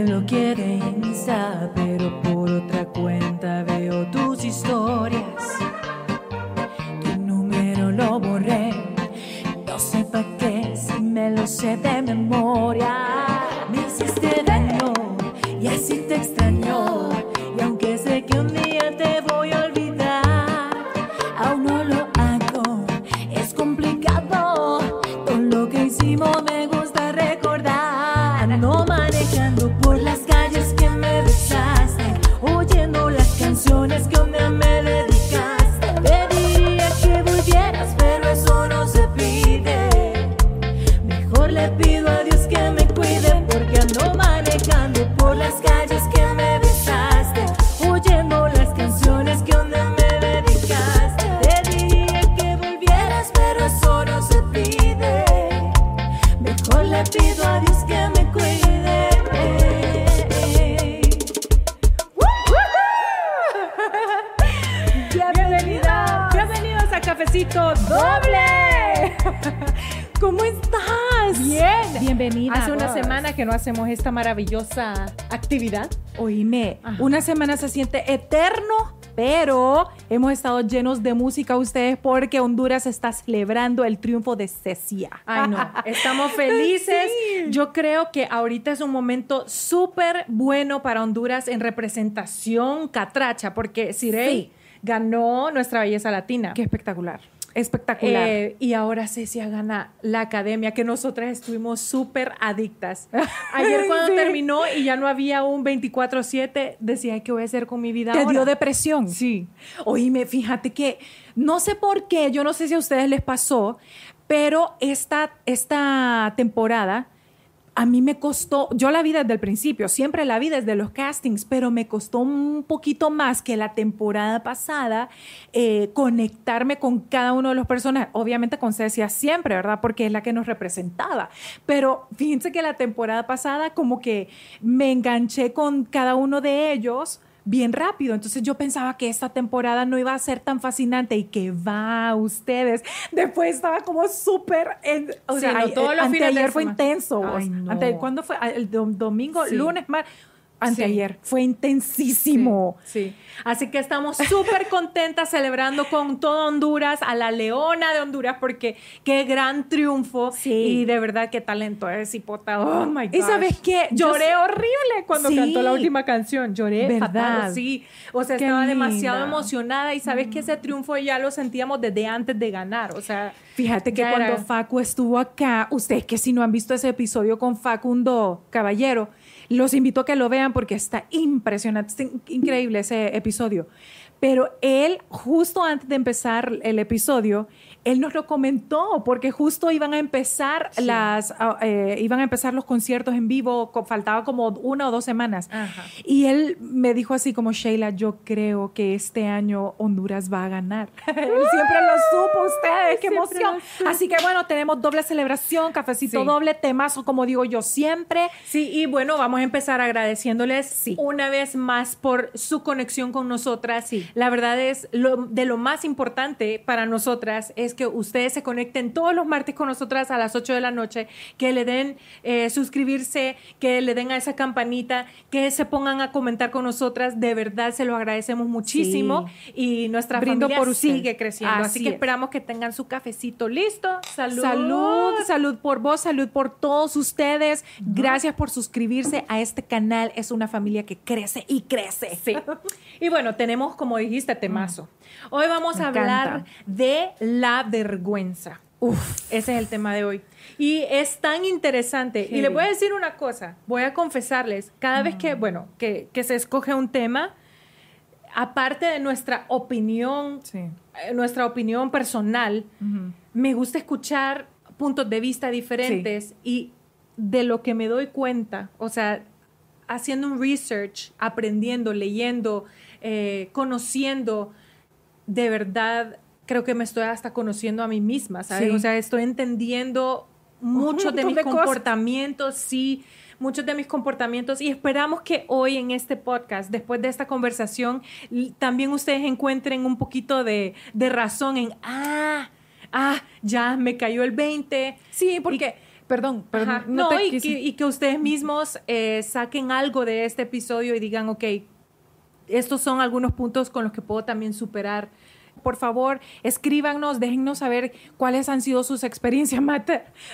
te bloqueé de Insta, pero por otra cuenta veo tus historias. Hacemos esta maravillosa actividad. Oíme, Ajá. una semana se siente eterno, pero hemos estado llenos de música ustedes porque Honduras está celebrando el triunfo de Cecia. Ay, no, estamos felices. Sí. Yo creo que ahorita es un momento súper bueno para Honduras en representación catracha, porque Cirey Sí. ganó nuestra belleza latina. Qué espectacular. Espectacular. Eh, y ahora Cecia gana la academia, que nosotras estuvimos súper adictas. Ayer cuando Sí. terminó y ya no había un 24-7, decía, ¿qué voy a hacer con mi vida Te ahora? dio depresión. Sí. Oíme, fíjate que no sé por qué, yo no sé si a ustedes les pasó, pero esta, esta temporada a mí me costó, yo la vi desde el principio, siempre la vi desde los castings, pero me costó un poquito más que la temporada pasada eh, conectarme con cada uno de los personajes. Obviamente con Cecia siempre, ¿verdad? Porque es la que nos representaba. Pero fíjense que la temporada pasada como que me enganché con cada uno de ellos bien rápido. Entonces yo pensaba que esta temporada no iba a ser tan fascinante y que va ustedes. Después estaba como súper, o Sí, sea, no, todos eh, los fines de fue semana. intenso. Ay, no. Ante- ¿Cuándo fue? Ah, El dom- domingo, Sí. lunes, mar Anteayer. Fue intensísimo. Sí, sí. Así que estamos súper contentas celebrando con todo Honduras, a la leona de Honduras, porque qué gran triunfo. Sí. Y de verdad, qué talento es Hipota. Oh my God. ¿Y sabes qué? Lloré horrible cuando cantó la última canción. Lloré ¿Verdad? fatal. Sí. O sea, Qué estaba demasiado emocionada. Y sabes que ese triunfo ya lo sentíamos desde antes de ganar. O sea, Fíjate que cuando Facu estuvo acá, ustedes que si no han visto ese episodio con Facundo Caballero, los invito a que lo vean porque está impresionante, está in- increíble ese episodio. Pero él, justo antes de empezar el episodio, él nos lo comentó porque justo iban a empezar Sí. las, ah, eh, iban a empezar los conciertos en vivo, faltaba como una o dos semanas. Ajá. Y él me dijo así como, Sheila, yo creo que este año Honduras va a ganar. él siempre lo supo, ustedes, qué emoción. Así que bueno, tenemos doble celebración, cafecito Sí. doble, temazo, como digo yo siempre. Sí, y bueno, vamos a empezar agradeciéndoles Sí. una vez más por su conexión con nosotras. Sí. La verdad es, lo, de lo más importante para nosotras es que ustedes se conecten todos los martes con nosotras a las 8 de la noche, que le den eh, suscribirse, que le den a esa campanita, que se pongan a comentar con nosotras. De verdad, se lo agradecemos muchísimo. Y nuestra Brindo familia por sigue creciendo. Así, Así que es. esperamos que tengan su cafecito listo. Salud. Salud, salud por vos, salud por todos ustedes. Gracias por suscribirse a este canal. Es una familia que crece y crece. Sí. Y bueno, tenemos, como dijiste, temazo. Hoy vamos Me a encanta. hablar de la vergüenza. Uf. Ese es el tema de hoy. Y es tan interesante. Y les voy a decir una cosa. Voy a confesarles, cada vez que, bueno, que, que se escoge un tema, aparte de nuestra opinión, Sí. eh, nuestra opinión personal, me gusta escuchar puntos de vista diferentes y de lo que me doy cuenta, o sea, haciendo un research, aprendiendo, leyendo, eh, conociendo, de verdad creo que me estoy hasta conociendo a mí misma, ¿sabes? Sí. O sea, estoy entendiendo muchos de mis de cosas. comportamientos, sí, muchos de mis comportamientos y esperamos que hoy en este podcast, después de esta conversación, también ustedes encuentren un poquito de, de razón en, ah, ah, ya me cayó el 20. Sí, porque perdón, perdón. No te y, quise- que, y que ustedes mismos eh, saquen algo de este episodio y digan, ok, estos son algunos puntos con los que puedo también superar. Por favor, escríbanos, déjennos saber cuáles han sido sus experiencias más,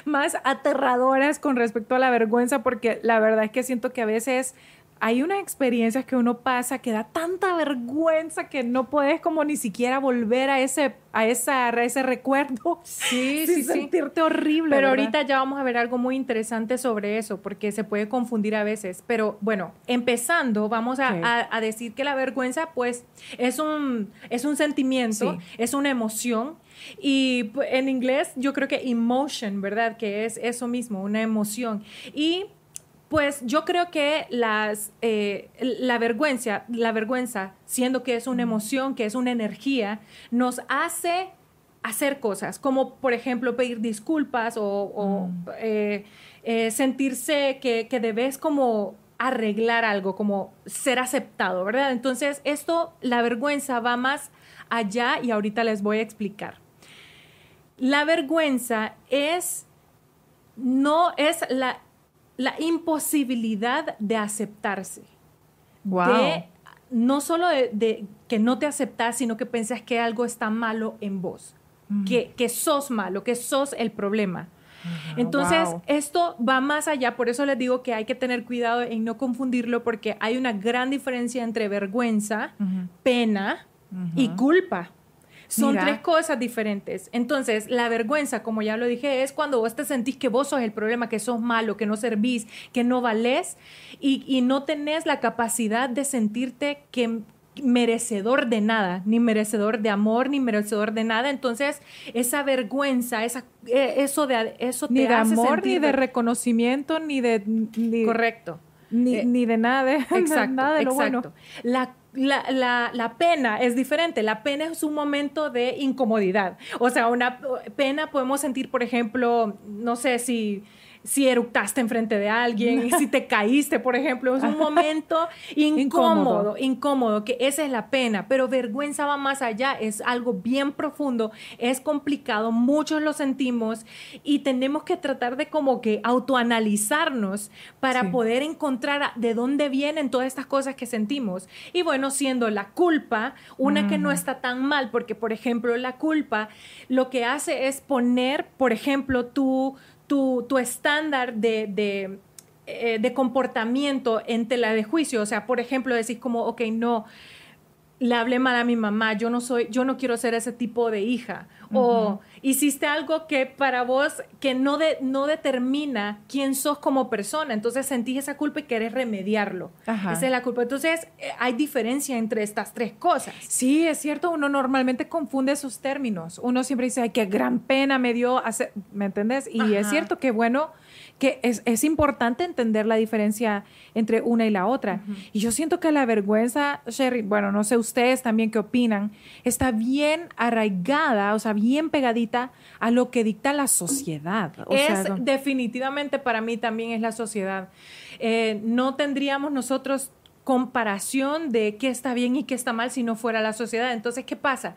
más aterradoras con respecto a la vergüenza, porque la verdad es que siento que a veces hay unas experiencias que uno pasa que da tanta vergüenza que no puedes como ni siquiera volver a ese, a esa, a ese recuerdo. Sí, sin sí, sí. sentirte horrible. Pero ¿verdad? ahorita ya vamos a ver algo muy interesante sobre eso, porque se puede confundir a veces. Pero bueno, empezando, vamos a, a- a decir que la vergüenza, pues, es un, es un sentimiento, Sí. es una emoción. Y en inglés yo creo que emotion, ¿verdad? Que es eso mismo, una emoción. Y pues yo creo que las, eh, la vergüenza, la vergüenza, siendo que es una emoción, que es una energía, nos hace hacer cosas, como por ejemplo pedir disculpas o, o, eh, eh, sentirse que, que debes como arreglar algo, como ser aceptado, ¿verdad? Entonces esto, la vergüenza va más allá y ahorita les voy a explicar. La vergüenza es, no es la, la imposibilidad de aceptarse Wow. de no solo de, de que no te aceptas, sino que piensas que algo está malo en vos, que, que sos malo, que sos el problema. Entonces, wow. esto va más allá, por eso les digo que hay que tener cuidado en no confundirlo, porque hay una gran diferencia entre vergüenza, pena y culpa. Son Mira. tres cosas diferentes. Entonces, la vergüenza, como ya lo dije, es cuando vos te sentís que vos sos el problema, que sos malo, que no servís, que no valés y, y no tenés la capacidad de sentirte que merecedor de nada, ni merecedor de amor, ni merecedor de nada. Entonces, esa vergüenza, esa, eh, eso de eso te Ni de hace amor, sentir ni de reconocimiento, ni de... Ni, correcto. Ni, Eh, ni de nada de, Exacto, nada de lo exacto. bueno. La, la, la, la pena es diferente. La pena es un momento de incomodidad. O sea, una pena podemos sentir, por ejemplo, no sé si si eructaste enfrente de alguien y si te caíste, por ejemplo, es un momento incómodo, incómodo, que esa es la pena, pero vergüenza va más allá, es algo bien profundo, es complicado, muchos lo sentimos y tenemos que tratar de como que autoanalizarnos para Sí. poder encontrar de dónde vienen todas estas cosas que sentimos. Y bueno, siendo la culpa una que no está tan mal, porque por ejemplo la culpa lo que hace es poner, por ejemplo, tu, tu, tu estándar de... de eh, de comportamiento en tela de juicio, o sea, por ejemplo, decís como, ok, no, le hablé mal a mi mamá, yo no soy, yo no quiero ser ese tipo de hija. O hiciste algo que para vos, que no, de, no determina quién sos como persona. Entonces sentís esa culpa y querés remediarlo. Ajá. Esa es la culpa. Entonces eh, hay diferencia entre estas tres cosas. Sí, es cierto, uno normalmente confunde esos términos. Uno siempre dice, ay, qué gran pena me dio hacer, ¿me entendés? Y es cierto que bueno, que es, es importante entender la diferencia entre una y la otra. Y yo siento que la vergüenza, Sherry, bueno, no sé ustedes también qué opinan, está bien arraigada, o sea, bien pegadita a lo que dicta la sociedad. O es sea, definitivamente para mí también es la sociedad. Eh, no tendríamos nosotros comparación de qué está bien y qué está mal si no fuera la sociedad. Entonces, ¿qué pasa?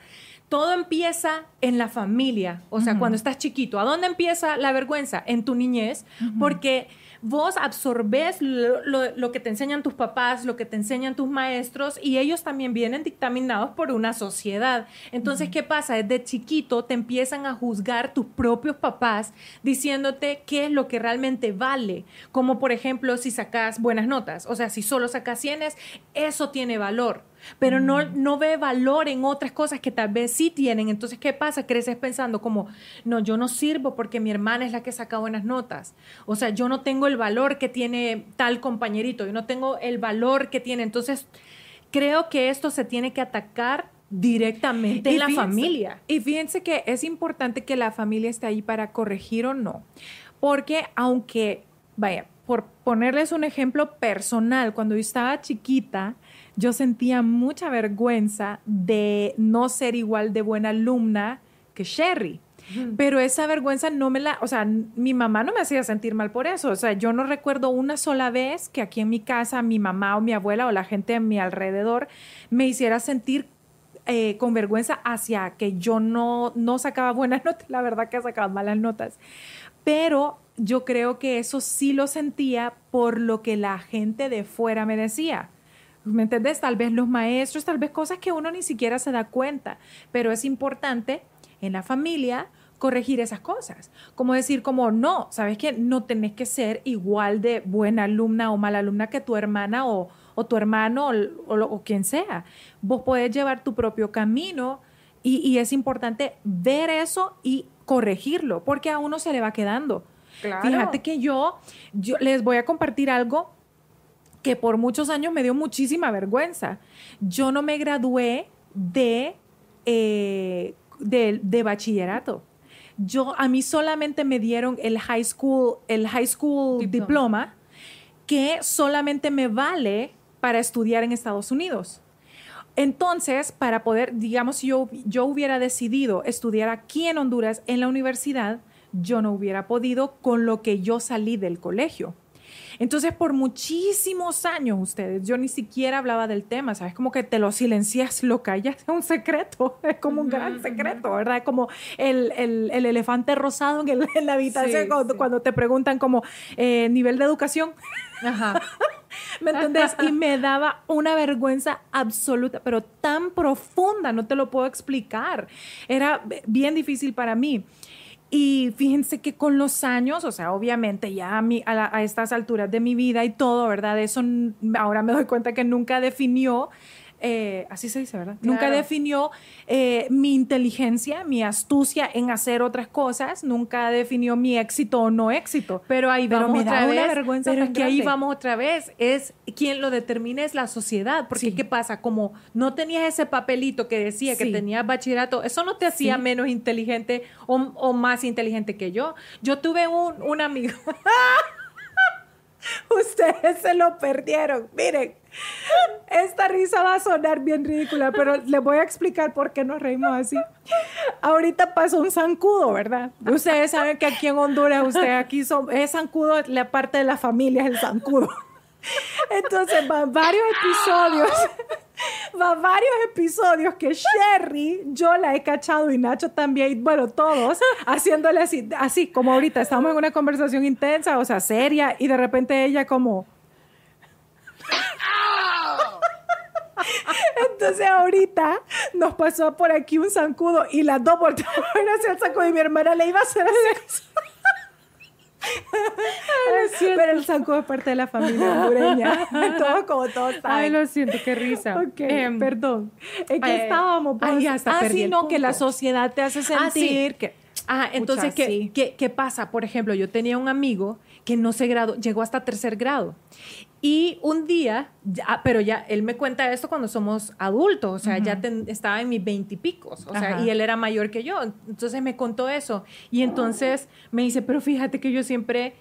Todo empieza en la familia, o sea, cuando estás chiquito. ¿A dónde empieza la vergüenza? En tu niñez, porque vos absorbes lo, lo- lo que te enseñan tus papás, lo que te enseñan tus maestros, y ellos también vienen dictaminados por una sociedad. Entonces, ¿qué pasa? Desde chiquito te empiezan a juzgar tus propios papás diciéndote qué es lo que realmente vale. Como por ejemplo, si sacas buenas notas, o sea, si solo sacas cienes, eso tiene valor. Pero no, no ve valor en otras cosas que tal vez sí tienen. Entonces, ¿qué pasa? Creces pensando como, no, yo no sirvo porque mi hermana es la que saca buenas notas. O sea, yo no tengo el valor que tiene tal compañerito, yo no tengo el valor que tiene. Entonces, creo que esto se tiene que atacar directamente Y en la fíjense- familia. Y fíjense que es importante que la familia esté ahí para corregir o no. Porque aunque, vaya, por ponerles un ejemplo personal, cuando yo estaba chiquita, yo sentía mucha vergüenza de no ser igual de buena alumna que Sherry. Pero esa vergüenza no me la, o sea, mi mamá no me hacía sentir mal por eso. O sea, yo no recuerdo una sola vez que aquí en mi casa mi mamá o mi abuela o la gente a mi alrededor me hiciera sentir eh, con vergüenza hacia que yo no, no sacaba buenas notas. La verdad que sacaba malas notas. Pero yo creo que eso sí lo sentía por lo que la gente de fuera me decía. ¿Me entendés? Tal vez los maestros, tal vez cosas que uno ni siquiera se da cuenta, pero es importante en la familia corregir esas cosas. Como decir, como no, sabes que no tenés que ser igual de buena alumna o mala alumna que tu hermana o, tu hermano o, quien sea. Vos podés llevar tu propio camino y, es importante ver eso y corregirlo, porque a uno se le va quedando. Fíjate que yo, yo les voy a compartir algo que por muchos años me dio muchísima vergüenza. Yo no me gradué de, eh, de, bachillerato. Yo, a mí solamente me dieron el high school, el high school diploma. que solamente me vale para estudiar en Estados Unidos. Entonces, para poder, digamos, si yo, yo hubiera decidido estudiar aquí en Honduras, en la universidad, yo no hubiera podido con lo que yo salí del colegio. Entonces, por muchísimos años ustedes, yo ni siquiera hablaba del tema, ¿sabes? Como que te lo silencias, lo callas, es un secreto, es como un gran secreto, ¿verdad? Como el, el, el elefante rosado en, en la habitación cuando, te preguntan como eh, nivel de educación. Ajá. ¿Me entendés? Y me daba una vergüenza absoluta, pero tan profunda, no te lo puedo explicar. Era bien difícil para mí. Y fíjense que con los años, o sea, obviamente ya a, a, a, estas alturas de mi vida y todo, ¿verdad? Eso ahora me doy cuenta que nunca definió eh, así se dice, ¿verdad? Nunca definió eh, mi inteligencia, mi astucia en hacer otras cosas, nunca definió mi éxito o no éxito. Pero ahí vamos otra vez. vergüenza pero que ahí vamos otra vez. Es quien lo determina es la sociedad. Porque ¿qué pasa? Como no tenías ese papelito que decía que tenías bachillerato, eso no te hacía menos inteligente o, más inteligente que yo. Yo tuve un, un amigo. Ustedes se lo perdieron. Miren, esta risa va a sonar bien ridícula, pero les voy a explicar por qué nos reímos así. Ahorita pasó un zancudo, ¿verdad? Ustedes saben que aquí en Honduras, usted aquí son, es zancudo, la parte de la familia es el zancudo. Entonces van varios episodios, van varios episodios que Sherry, yo la he cachado y Nacho también, bueno, todos, haciéndole así, así como ahorita estamos en una conversación intensa, o sea, seria, y de repente ella como... Entonces ahorita nos pasó por aquí un zancudo y las dos volteamos hacia el saco de mi hermana le iba a hacer así. Pero el zancudo es parte de la familia hondureña. todo como todo Ay, lo siento, qué risa. Ok, em, perdón. ¿En qué estábamos? Pues, hasta ah, sí, no, que la sociedad te hace ah, sentir que... Ah, entonces, ¿qué, ¿qué, ¿qué, pasa? Por ejemplo, yo tenía un amigo que no se graduó, llegó hasta tercer grado. Y un día, ya, pero ya él me cuenta esto cuando somos adultos, o sea, ya estaba en mis veintipicos, o sea, y él era mayor que yo. Entonces me contó eso. Y entonces me dice, pero fíjate que yo siempre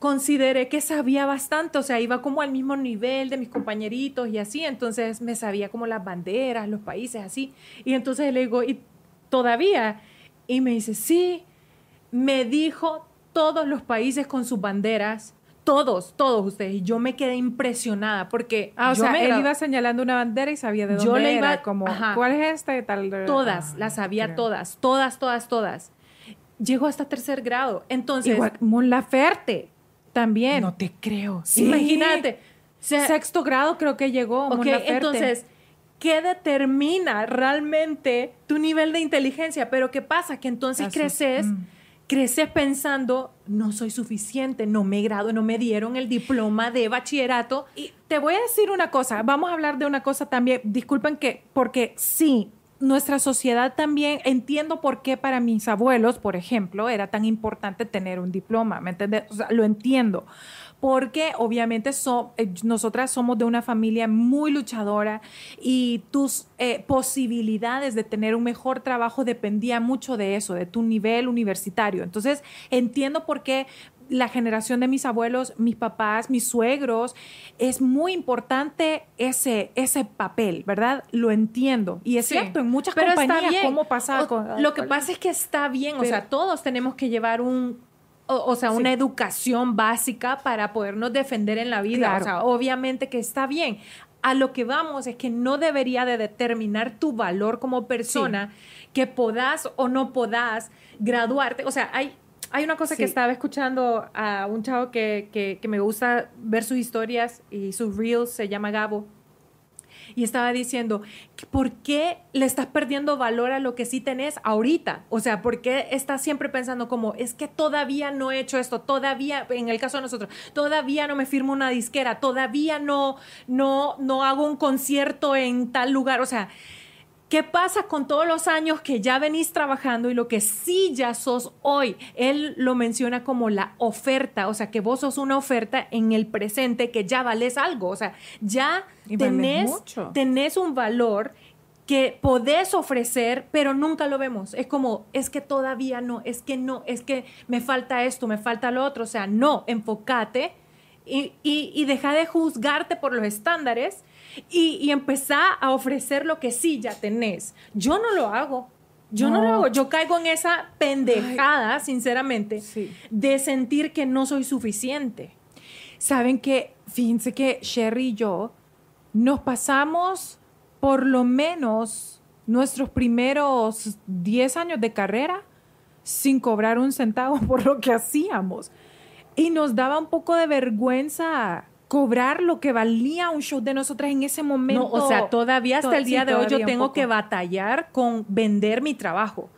consideré que sabía bastante, o sea, iba como al mismo nivel de mis compañeritos y así, entonces me sabía como las banderas, los países, así. Y entonces le digo, ¿y todavía? Y me dice, sí, me dijo todos los países con sus banderas todos, todos ustedes. Y yo me quedé impresionada porque. Ah, o sea, él iba señalando una bandera y sabía de dónde yo le iba, Como, ¿cuál es esta y tal? Todas, las sabía todas, todas, todas, todas. Llegó hasta tercer grado. Entonces. Igual, Mon Laferte también. No te creo. Imagínate. Sexto grado creo que llegó. Ok, entonces. ¿Qué determina realmente tu nivel de inteligencia? Pero ¿qué pasa? Que entonces creces mm creces pensando, no soy suficiente, no me grado, no me dieron el diploma de bachillerato. Y te voy a decir una cosa, vamos a hablar de una cosa también, disculpen que, porque sí, nuestra sociedad también, entiendo por qué para mis abuelos, por ejemplo, era tan importante tener un diploma, ¿me entiendes? O sea, lo entiendo porque obviamente eh, nosotras somos de una familia muy luchadora y tus eh, posibilidades de tener un mejor trabajo dependían mucho de eso, de tu nivel universitario. Entonces, entiendo por qué la generación de mis abuelos, mis papás, mis suegros, es muy importante ese, ese papel, ¿verdad? Lo entiendo. Y es cierto, en muchas Pero compañías, ¿cómo pasa? lo que pasa es que está bien, o sea, todos tenemos que llevar un o, sea, una educación básica para podernos defender en la vida. O sea, obviamente que está bien. A lo que vamos es que no debería de determinar tu valor como persona que podás o no podás graduarte. O sea, hay, Hay una cosa Sí. que estaba escuchando a un chavo que, que, que me gusta ver sus historias y sus reels, se llama Gabo. Y estaba diciendo, ¿por qué le estás perdiendo valor a lo que sí tenés ahorita? O sea, ¿por qué estás siempre pensando como, es que todavía no he hecho esto, todavía, en el caso de nosotros, todavía no me firmo una disquera, todavía no, no, no hago un concierto en tal lugar? O sea, ¿Qué pasa con todos los años que ya venís trabajando y lo que sí ya sos hoy? Él lo menciona como la oferta, o sea, que vos sos una oferta en el presente que ya vales algo, o sea, ya tenés, un valor que podés ofrecer, pero nunca lo vemos. Es como, es que todavía no, es que no, es que me falta esto, me falta lo otro, o sea, no, enfócate y, y, y deja de juzgarte por los estándares y, y empezá a ofrecer lo que sí ya tenés. Yo no lo hago. Yo no, No. lo hago. Yo caigo en esa pendejada, sinceramente, Sí. de sentir que no soy suficiente. Saben que, fíjense que Sherry y yo nos pasamos por lo menos nuestros primeros 10 años de carrera sin cobrar un centavo por lo que hacíamos. Y nos daba un poco de vergüenza cobrar lo que valía un show de nosotras en ese momento. No, o sea, todavía hasta To- el día sí, de hoy yo tengo que batallar con vender mi trabajo.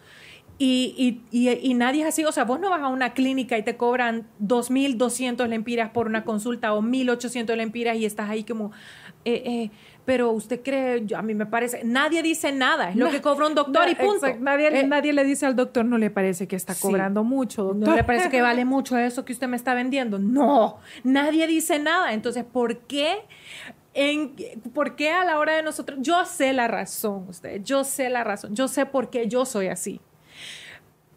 Y, y, y, y nadie es así, o sea, vos no vas a una clínica y te cobran 2.200 lempiras por una consulta o 1.800 lempiras y estás ahí como, eh, eh, pero usted cree, yo- a mí me parece, nadie dice nada, es lo No, que cobra un doctor No, y punto. Nadie, Eh, nadie le dice al doctor, no le parece que está Sí. cobrando mucho, doctor. ¿No le parece que vale mucho eso que usted me está vendiendo? No, nadie dice nada. Entonces, ¿por qué? En, ¿Por qué a la hora de nosotros? Yo sé la razón, usted, yo sé la razón, yo sé por qué yo soy así.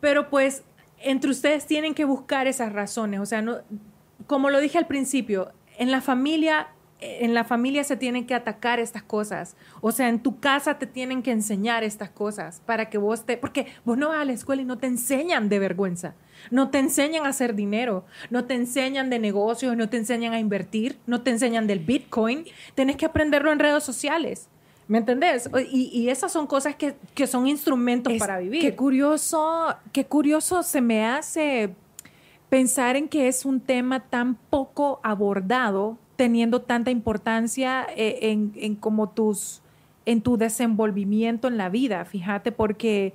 Pero pues, entre ustedes tienen que buscar esas razones. O sea, no, como lo dije al principio, en la familia, en la familia se tienen que atacar estas cosas. O sea, en tu casa te tienen que enseñar estas cosas para que vos te, porque vos no vas a la escuela y no te enseñan de vergüenza. No te enseñan a hacer dinero, no te enseñan de negocios, no te enseñan a invertir, no te enseñan del Bitcoin. Tenés que aprenderlo en redes sociales. ¿Me entendés? Y, y esas son cosas que, que son instrumentos Es- para vivir. Qué curioso, qué curioso se me hace pensar en que es un tema tan poco abordado, teniendo tanta importancia eh, en, en como tus, en tu desenvolvimiento en la vida, fíjate, porque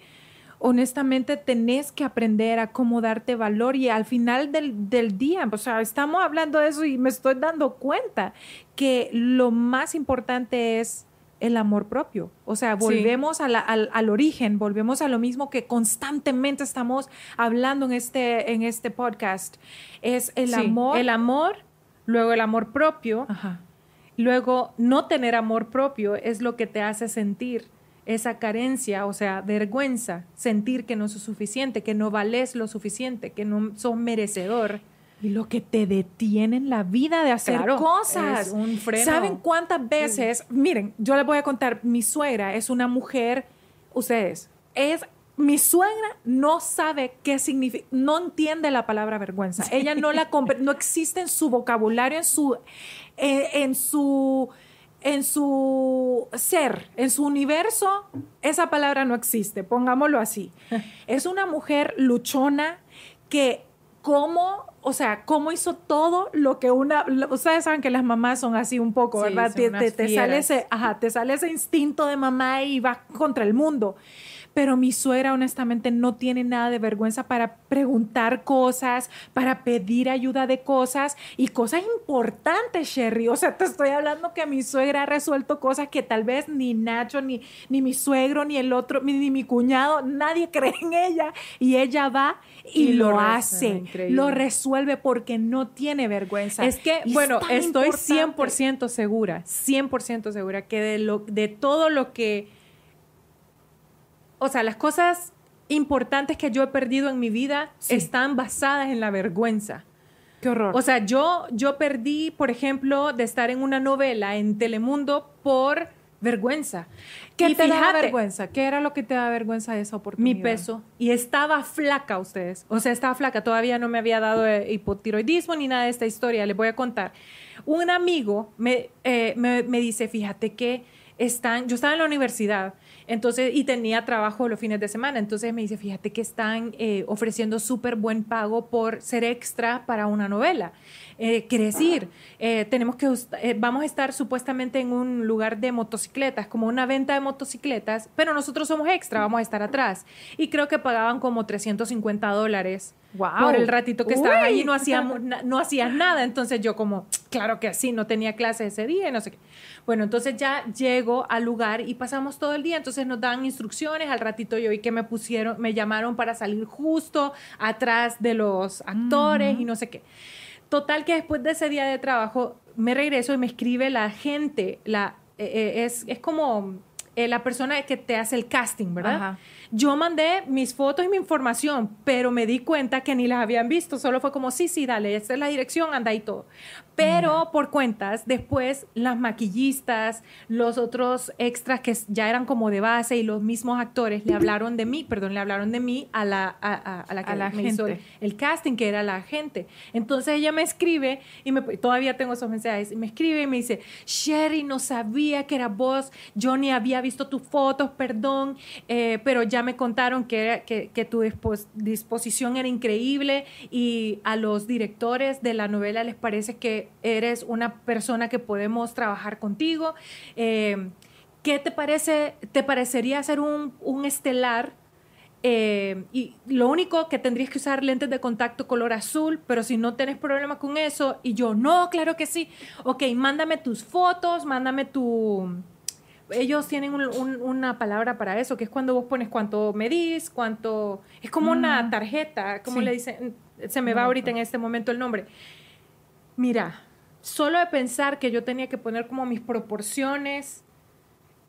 honestamente tenés que aprender a cómo darte valor y al final del, del día, o sea, estamos hablando de eso y me estoy dando cuenta que lo más importante es el amor propio. O sea, volvemos a la- al, al origen, volvemos a lo mismo que constantemente estamos hablando en este, en este podcast. Es el Sí, amor. El amor, luego el amor propio, Ajá. luego no tener amor propio es lo que te hace sentir esa carencia, o sea, vergüenza, sentir que no sos suficiente, que no vales lo suficiente, que no sos merecedor. Y lo que te detiene en la vida de hacer Claro, cosas. es un freno. ¿Saben cuántas veces? Miren, yo les voy a contar, mi suegra es una mujer, ustedes, es, mi suegra no sabe qué significa, no entiende la palabra vergüenza. Ella no la compre- no existe en su vocabulario, en su, eh, en su, en su ser, en su universo, esa palabra no existe, pongámoslo así. Es una mujer luchona que cómo, o sea, cómo hizo todo lo que una, ustedes saben que las mamás son así un poco, Sí, ¿verdad? Te, te- te sale ese, ajá, te sale ese instinto de mamá y va contra el mundo. Pero mi suegra honestamente no tiene nada de vergüenza para preguntar cosas, para pedir ayuda de cosas y cosas importantes, Sherry. O sea, te estoy hablando que mi suegra ha resuelto cosas que tal vez ni Nacho, ni, ni mi suegro, ni el otro, ni, ni mi cuñado, nadie cree en ella. Y ella va y, Y lo hace, increíble. lo resuelve porque no tiene vergüenza. Es que, Y es bueno, tan estoy importante. 100% segura, 100% segura que de, lo, de todo lo que, o sea, las cosas importantes que yo he perdido en mi vida Sí. están basadas en la vergüenza. Qué horror. O sea, yo, yo perdí, por ejemplo, de estar en una novela en Telemundo por vergüenza. ¿Qué Y te da vergüenza? ¿Qué era lo que te da vergüenza de esa oportunidad? Mi peso. Y estaba flaca, ustedes. O sea, estaba flaca. Todavía no me había dado eh, hipotiroidismo ni nada de esta historia. Les voy a contar. Un amigo me, eh, me, me dice, fíjate que están, yo estaba en la universidad, entonces, y tenía trabajo los fines de semana, entonces me dice, fíjate que están eh, ofreciendo súper buen pago por ser extra para una novela. Eh, decir, eh, tenemos que, eh, vamos a estar supuestamente en un lugar de motocicletas, como una venta de motocicletas, pero nosotros somos extra, vamos a estar atrás. Y creo que pagaban como 350 dólares por el ratito que estabas ahí, no hacíamos, no hacías nada. Entonces yo como, claro que sí, no tenía clase ese día no sé qué. Bueno, entonces ya llego al lugar y pasamos todo el día, entonces nos dan instrucciones, al ratito yo vi que me pusieron, me llamaron para salir justo atrás de los actores y no sé qué. Total que después de ese día de trabajo me regreso y me escribe la gente, la, eh, eh, es, es como eh, la persona que te hace el casting, ¿verdad? Yo mandé mis fotos y mi información, pero me di cuenta que ni las habían visto, solo fue como, sí, sí, dale, esta es la dirección, anda y todo. Pero por cuentas, después las maquillistas, los otros extras que ya eran como de base y los mismos actores le hablaron de mí, perdón, le hablaron de mí a la, a, a, la que la me gente. hizo el casting, que era la gente. Entonces ella me escribe y me, todavía tengo esos mensajes, y me escribe y me dice, Sherry, no sabía que era vos, yo ni había visto tus fotos, perdón, eh, pero ya me contaron que, tu dispos, disposición era increíble y a los directores de la novela les parece que eres una persona que podemos trabajar contigo. Eh, ¿Qué te parece? ¿Te parecería ser un, estelar? Eh, y lo único que tendrías que usar lentes de contacto color azul, pero si no tienes problema con eso, y yo, no, claro que sí. Ok, mándame tus fotos, mándame tu... Ellos tienen un, un, una palabra para eso, que es cuando vos pones cuánto medís, cuánto... Es como mm. una tarjeta, como sí. le dicen, se me va ahorita en este momento el nombre. Mira, solo de pensar que yo tenía que poner como mis proporciones,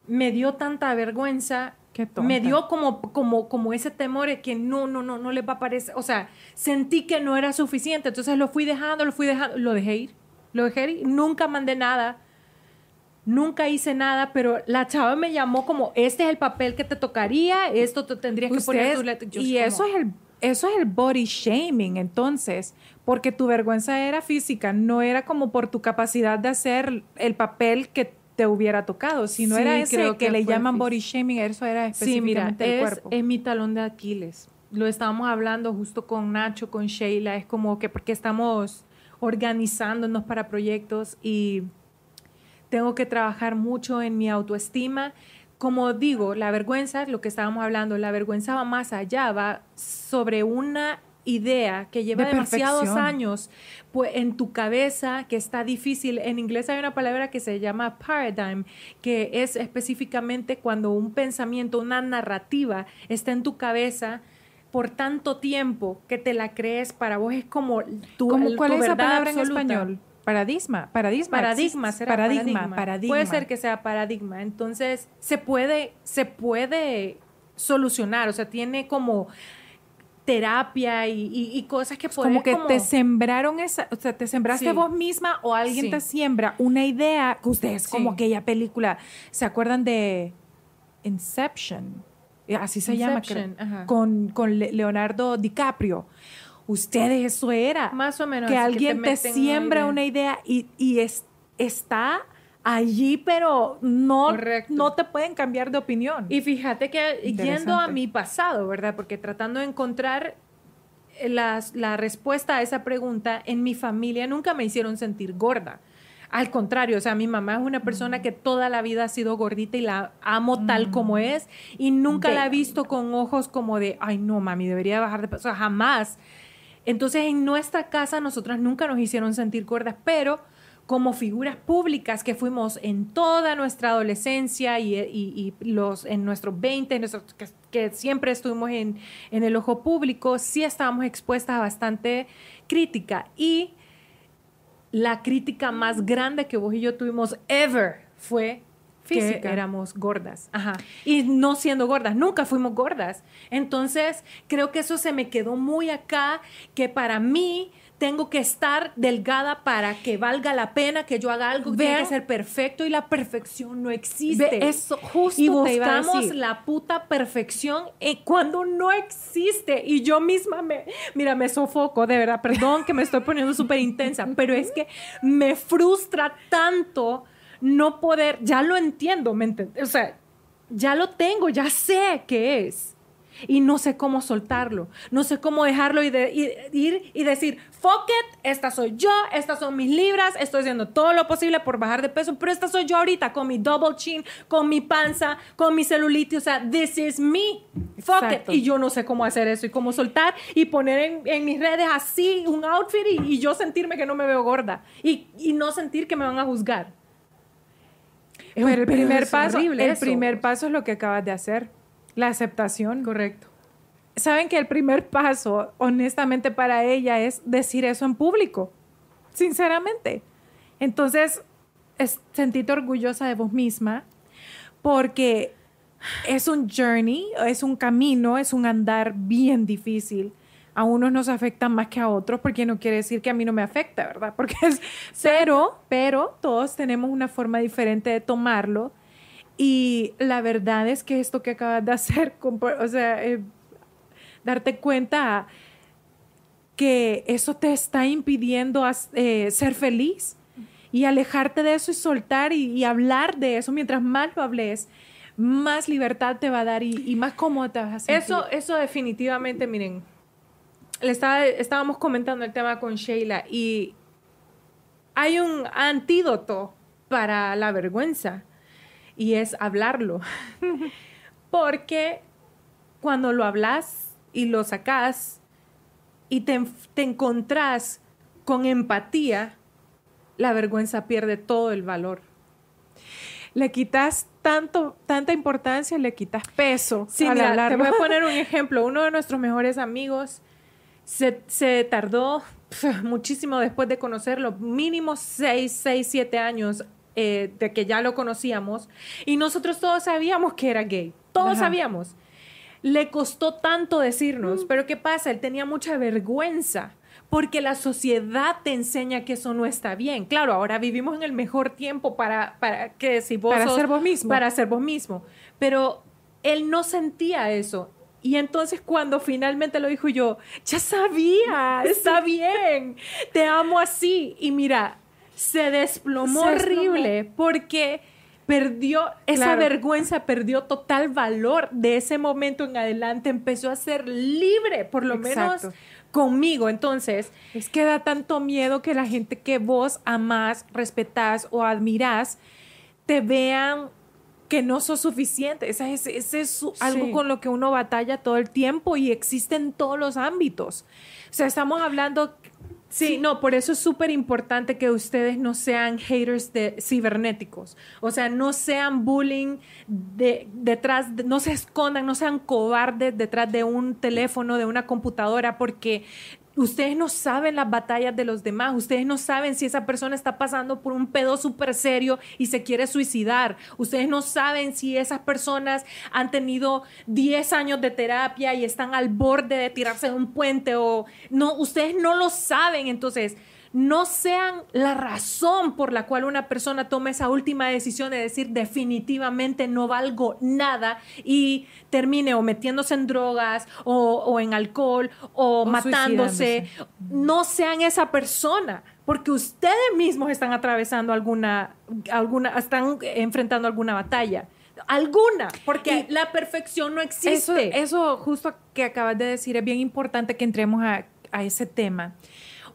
me dio tanta vergüenza me dio como, como, como ese temor de que no, no, no, no le va a parecer, o sea, sentí que no era suficiente, entonces lo fui dejando, lo fui dejando, lo dejé ir, lo dejé ir, nunca mandé nada, nunca hice nada, pero la chava me llamó como, este es el papel que te tocaría, esto te tendrías que poner tu. Y como, eso es el eso es el body shaming, entonces, porque tu vergüenza era física, no era como por tu capacidad de hacer el papel que te hubiera tocado. Si no sí, era ese que, que le llaman físico. body shaming, eso era específicamente sí, mira, el es, cuerpo. es mi talón de Aquiles. Lo estábamos hablando justo con Nacho, con Sheila, es como que porque estamos organizándonos para proyectos y tengo que trabajar mucho en mi autoestima. Como digo, la vergüenza, lo que estábamos hablando, la vergüenza va más allá, va sobre una idea que lleva de demasiados años pues, en tu cabeza, que está difícil. En inglés hay una palabra que se llama paradigm, que es específicamente cuando un pensamiento, una narrativa está en tu cabeza por tanto tiempo que te la crees para vos es como tu, ¿Cómo, ¿Cuál tu es esa palabra absoluta. en español? Paradigma, paradigma. Paradigma, será paradigma, paradigma. paradigma. Puede ser que sea paradigma. Entonces, se puede, se puede solucionar, o sea, tiene como terapia y, y, y cosas que pueden... Como que como... te sembraron esa, o sea, te sembraste sí. vos misma o alguien sí. te siembra una idea, que ustedes sí. como aquella película, ¿se acuerdan de Inception? Así se Inception, llama, con, con Leonardo DiCaprio ustedes eso era. Más o menos. Que alguien que te, te siembra una idea, y, y es, está allí, pero no, no te pueden cambiar de opinión. Y fíjate que yendo a mi pasado, ¿verdad? Porque tratando de encontrar las, la respuesta a esa pregunta, en mi familia nunca me hicieron sentir gorda. Al contrario, o sea, mi mamá es una persona que toda la vida ha sido gordita y la amo mm. tal como es y nunca de la he visto con ojos como de, ay no, mami, debería bajar de peso. O sea, jamás. Entonces, en nuestra casa, nosotras nunca nos hicieron sentir gordas, pero como figuras públicas que fuimos en toda nuestra adolescencia y, los, en nuestros 20, nuestros, que, que, siempre estuvimos en, en el ojo público, sí estábamos expuestas a bastante crítica. Y la crítica más grande que vos y yo tuvimos ever fue Física. que éramos gordas. Ajá. Y no siendo gordas, nunca fuimos gordas. Entonces, creo que eso se me quedó muy acá, que para mí tengo que estar delgada para que valga la pena que yo haga algo, tiene que ser perfecto y la perfección no existe. Ve, eso justo y buscamos la puta perfección eh, cuando no existe y yo misma me mira, me sofoco, de verdad, perdón que me estoy poniendo súper intensa, pero es que me frustra tanto no poder, ya lo entiendo, ¿me? O sea, ya lo tengo, ya sé qué es. Y no sé cómo soltarlo, no sé cómo dejarlo y, de, ir y decir, fuck it, esta soy yo, estas son mis libras, estoy haciendo todo lo posible por bajar de peso, pero esta soy yo ahorita con mi double chin, con mi panza, con mi celulitis, o sea, this is me, fuck it. Y yo no sé cómo hacer eso y cómo soltar y poner en, en mis redes así un outfit y, y, yo sentirme que no me veo gorda y, y no sentir que me van a juzgar. Pero el primer paso, el primer paso es lo que acabas de hacer, la aceptación. Correcto. Saben que el primer paso, honestamente, para ella es decir eso en público, sinceramente. Entonces, es sentirte orgullosa de vos misma, porque es un journey, es un camino, es un andar bien difícil a unos nos afecta más que a otros, porque no quiere decir que a mí no me afecta, ¿verdad? Porque es, pero, pero todos tenemos una forma diferente de tomarlo. Y la verdad es que esto que acabas de hacer, o sea, eh, darte cuenta que eso te está impidiendo eh, ser feliz y alejarte de eso y soltar y, hablar de eso. Mientras más lo hables, más libertad te va a dar y, más cómodo te vas a sentir. Eso, eso definitivamente, miren, le estaba, estábamos comentando el tema con Sheila y hay un antídoto para la vergüenza y es hablarlo. Porque cuando lo hablas y lo sacas y te, te encontrás con empatía, la vergüenza pierde todo el valor. Le quitas tanto, tanta importancia, le quitas peso. Sí, mira, te voy a poner un ejemplo. Uno de nuestros mejores amigos se, tardó muchísimo después de conocerlo, mínimo 6, 6, 7 años eh, de que ya lo conocíamos y nosotros todos sabíamos que era gay, todos sabíamos. Le costó tanto decirnos, mm. pero ¿qué pasa? Él tenía mucha vergüenza porque la sociedad te enseña que eso no está bien. Claro, ahora vivimos en el mejor tiempo para, para que si vos para ser vos mismo. Para ser vos mismo. Pero él no sentía eso. Y entonces cuando finalmente lo dijo yo, ya sabía, está bien, te amo así. Y mira, se desplomó horrible porque perdió esa vergüenza, perdió total valor de ese momento en adelante, empezó a ser libre, por lo menos conmigo. Entonces, es que da tanto miedo que la gente que vos amás, respetás o admirás te vean que no sos suficiente. Ese es, algo con lo que uno batalla todo el tiempo y existe en todos los ámbitos. O sea, estamos hablando... Sí, no, por eso es súper importante que ustedes no sean haters de cibernéticos. O sea, no sean bullying de, detrás, no se escondan, no sean cobardes detrás de un teléfono, de una computadora, porque Ustedes no saben las batallas de los demás, ustedes no saben si esa persona está pasando por un pedo súper serio y se quiere suicidar, ustedes no saben si esas personas han tenido 10 años de terapia y están al borde de tirarse de un puente o no, ustedes no lo saben, entonces no sean la razón por la cual una persona toma esa última decisión de decir definitivamente no valgo nada y termine o metiéndose en drogas o, en alcohol o, matándose. No sean esa persona porque ustedes mismos están atravesando alguna, alguna, están enfrentando alguna batalla. Alguna, porque la perfección no existe. Eso, justo que acabas de decir es bien importante que entremos a, a ese tema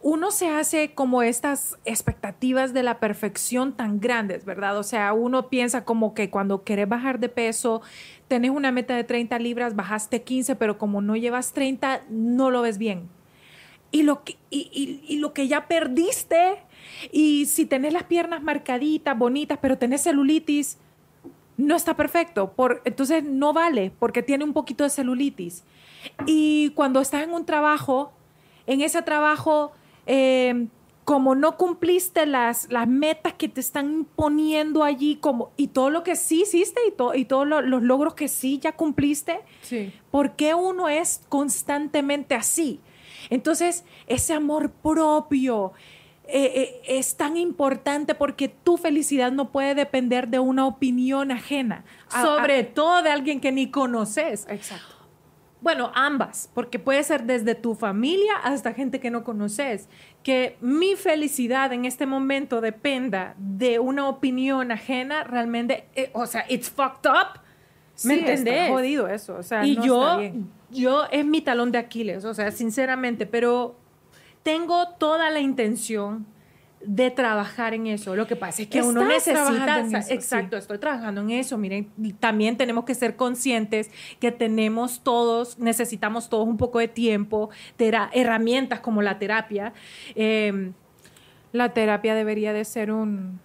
uno se hace como estas expectativas de la perfección tan grandes, ¿verdad? O sea, uno piensa como que cuando querés bajar de peso, tenés una meta de 30 libras, bajaste 15, pero como no llevas 30, no lo ves bien. Y lo que, y, lo que ya perdiste, y si tenés las piernas marcaditas, bonitas, pero tenés celulitis, no está perfecto. Por, entonces no vale porque tiene un poquito de celulitis. Y cuando estás en un trabajo, en ese trabajo Em, como no cumpliste las, las metas que te están poniendo allí, como, y todo lo que sí hiciste y, y todos los logros que sí ya cumpliste, sí. ¿por qué uno es constantemente así? Entonces, ese amor propio eh, eh, es tan importante porque tu felicidad no puede depender de una opinión ajena. Sobre todo de alguien que ni conoces. Exacto bueno, ambas, porque puede ser desde tu familia hasta gente que no conoces. Que mi felicidad en este momento dependa de una opinión ajena, realmente, eh, o sea, it's fucked up. ¿Me Sí, está entendés? jodido eso. O sea, y no yo, está bien. yo es mi talón de Aquiles, o sea, sinceramente, pero tengo toda la intención de trabajar en eso. Lo que pasa es que uno necesita, trabajando en eso, exacto, estoy trabajando en eso. Miren, también tenemos que ser conscientes que tenemos todos, necesitamos todos un poco de tiempo, tera- herramientas como la terapia. Eh, La terapia debería de ser un...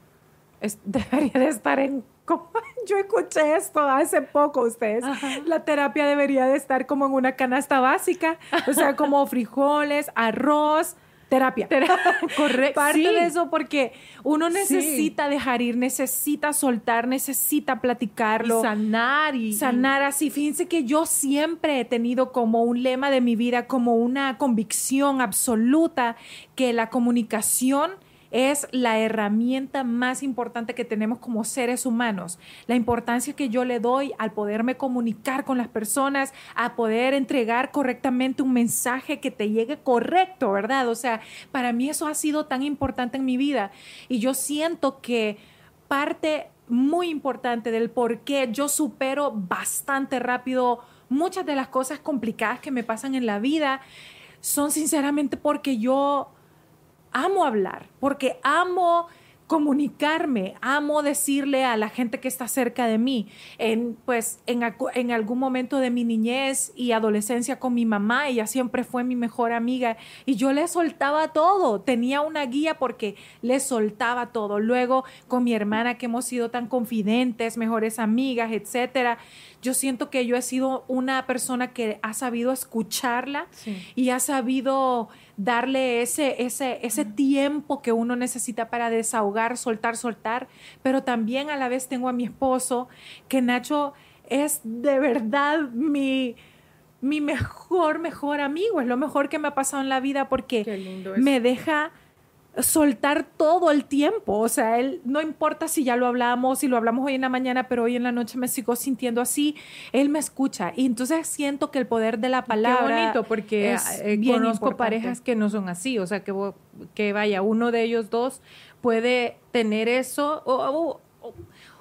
es- debería de estar en... como- Yo escuché esto hace poco, ustedes. La terapia debería de estar como en una canasta básica, o sea, como frijoles, arroz, terapia. correcto. Parte sí. de eso porque uno necesita dejar ir, necesita soltar, necesita Y platicarlo. sanar y sanar así. Fíjense que yo siempre he tenido como un lema de mi vida, como una convicción absoluta que la comunicación es la herramienta más importante que tenemos como seres humanos. La importancia que yo le doy al poderme comunicar con las personas, a poder entregar correctamente un mensaje que te llegue correcto, ¿verdad? O sea, para mí eso ha sido tan importante en mi vida y yo siento que parte muy importante del por qué yo supero bastante rápido muchas de las cosas complicadas que me pasan en la vida son sinceramente porque yo amo hablar, porque amo comunicarme, amo decirle a la gente que está cerca de mí. En, pues en, en algún momento de mi niñez y adolescencia con mi mamá, ella siempre fue mi mejor amiga y yo le soltaba todo, tenía una guía porque le soltaba todo. Luego con mi hermana que hemos sido tan confidentes, mejores amigas, etcétera. Yo siento que yo he sido una persona que ha sabido escucharla Sí. y ha sabido darle ese, ese, ese tiempo que uno necesita para desahogar, soltar, soltar, pero también a la vez tengo a mi esposo, que Nacho es de verdad mi, mi mejor, mejor amigo, es lo mejor que me ha pasado en la vida porque me deja soltar todo el tiempo, o sea, él no importa si ya lo hablamos, si lo hablamos hoy en la mañana, pero hoy en la noche me sigo sintiendo así, él me escucha y entonces siento que el poder de la palabra Qué bonito, porque es eh, bien conozco importante. parejas que no son así, o sea, que, que vaya, uno de ellos dos puede tener eso. o- o-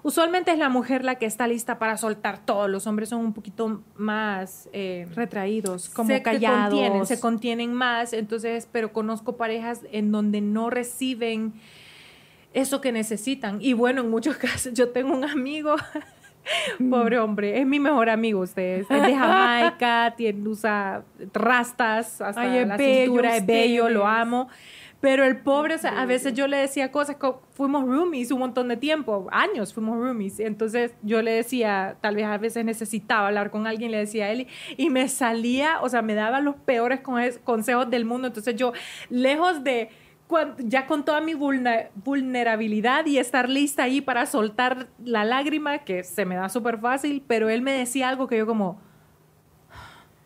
usualmente es la mujer la que está lista para soltar todo, los hombres son un poquito más... eh, retraídos, como se, que callados. contienen, se contienen más, entonces, pero conozco parejas en donde no reciben eso que necesitan. Y bueno, en muchos casos, yo tengo un amigo, pobre hombre, es mi mejor amigo, ustedes, es de Jamaica, tiene, usa rastas hasta Ay, la bello cintura, es bello, lo amo. Pero el pobre, o sea, a veces yo le decía cosas, co- fuimos roomies un montón de tiempo, años fuimos roomies. Entonces yo le decía, tal vez a veces necesitaba hablar con alguien, le decía a él, y, me salía, o sea, me daba los peores conse- consejos del mundo. Entonces yo, lejos de, ya con toda mi vulnerabilidad y estar lista ahí para soltar la lágrima, que se me da súper fácil, pero él me decía algo que yo como,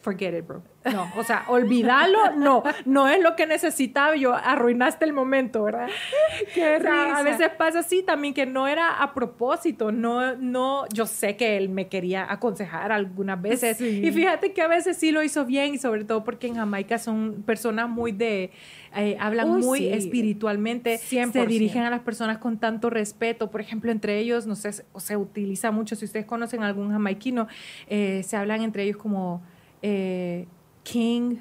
forget it, bro. No, o sea, olvídalo, no, no es lo que necesitaba. Yo arruinaste el momento, ¿verdad? Qué O sea, a veces pasa así también que no era a propósito, no, no, yo sé que él me quería aconsejar algunas veces Sí. y fíjate que a veces sí lo hizo bien y sobre todo porque en Jamaica son personas muy de, eh, hablan Uy, muy sí. espiritualmente, 100%. se dirigen a las personas con tanto respeto, por ejemplo, entre ellos, no sé, se utiliza mucho, si ustedes conocen algún jamaiquino, eh, se hablan entre ellos como eh, king,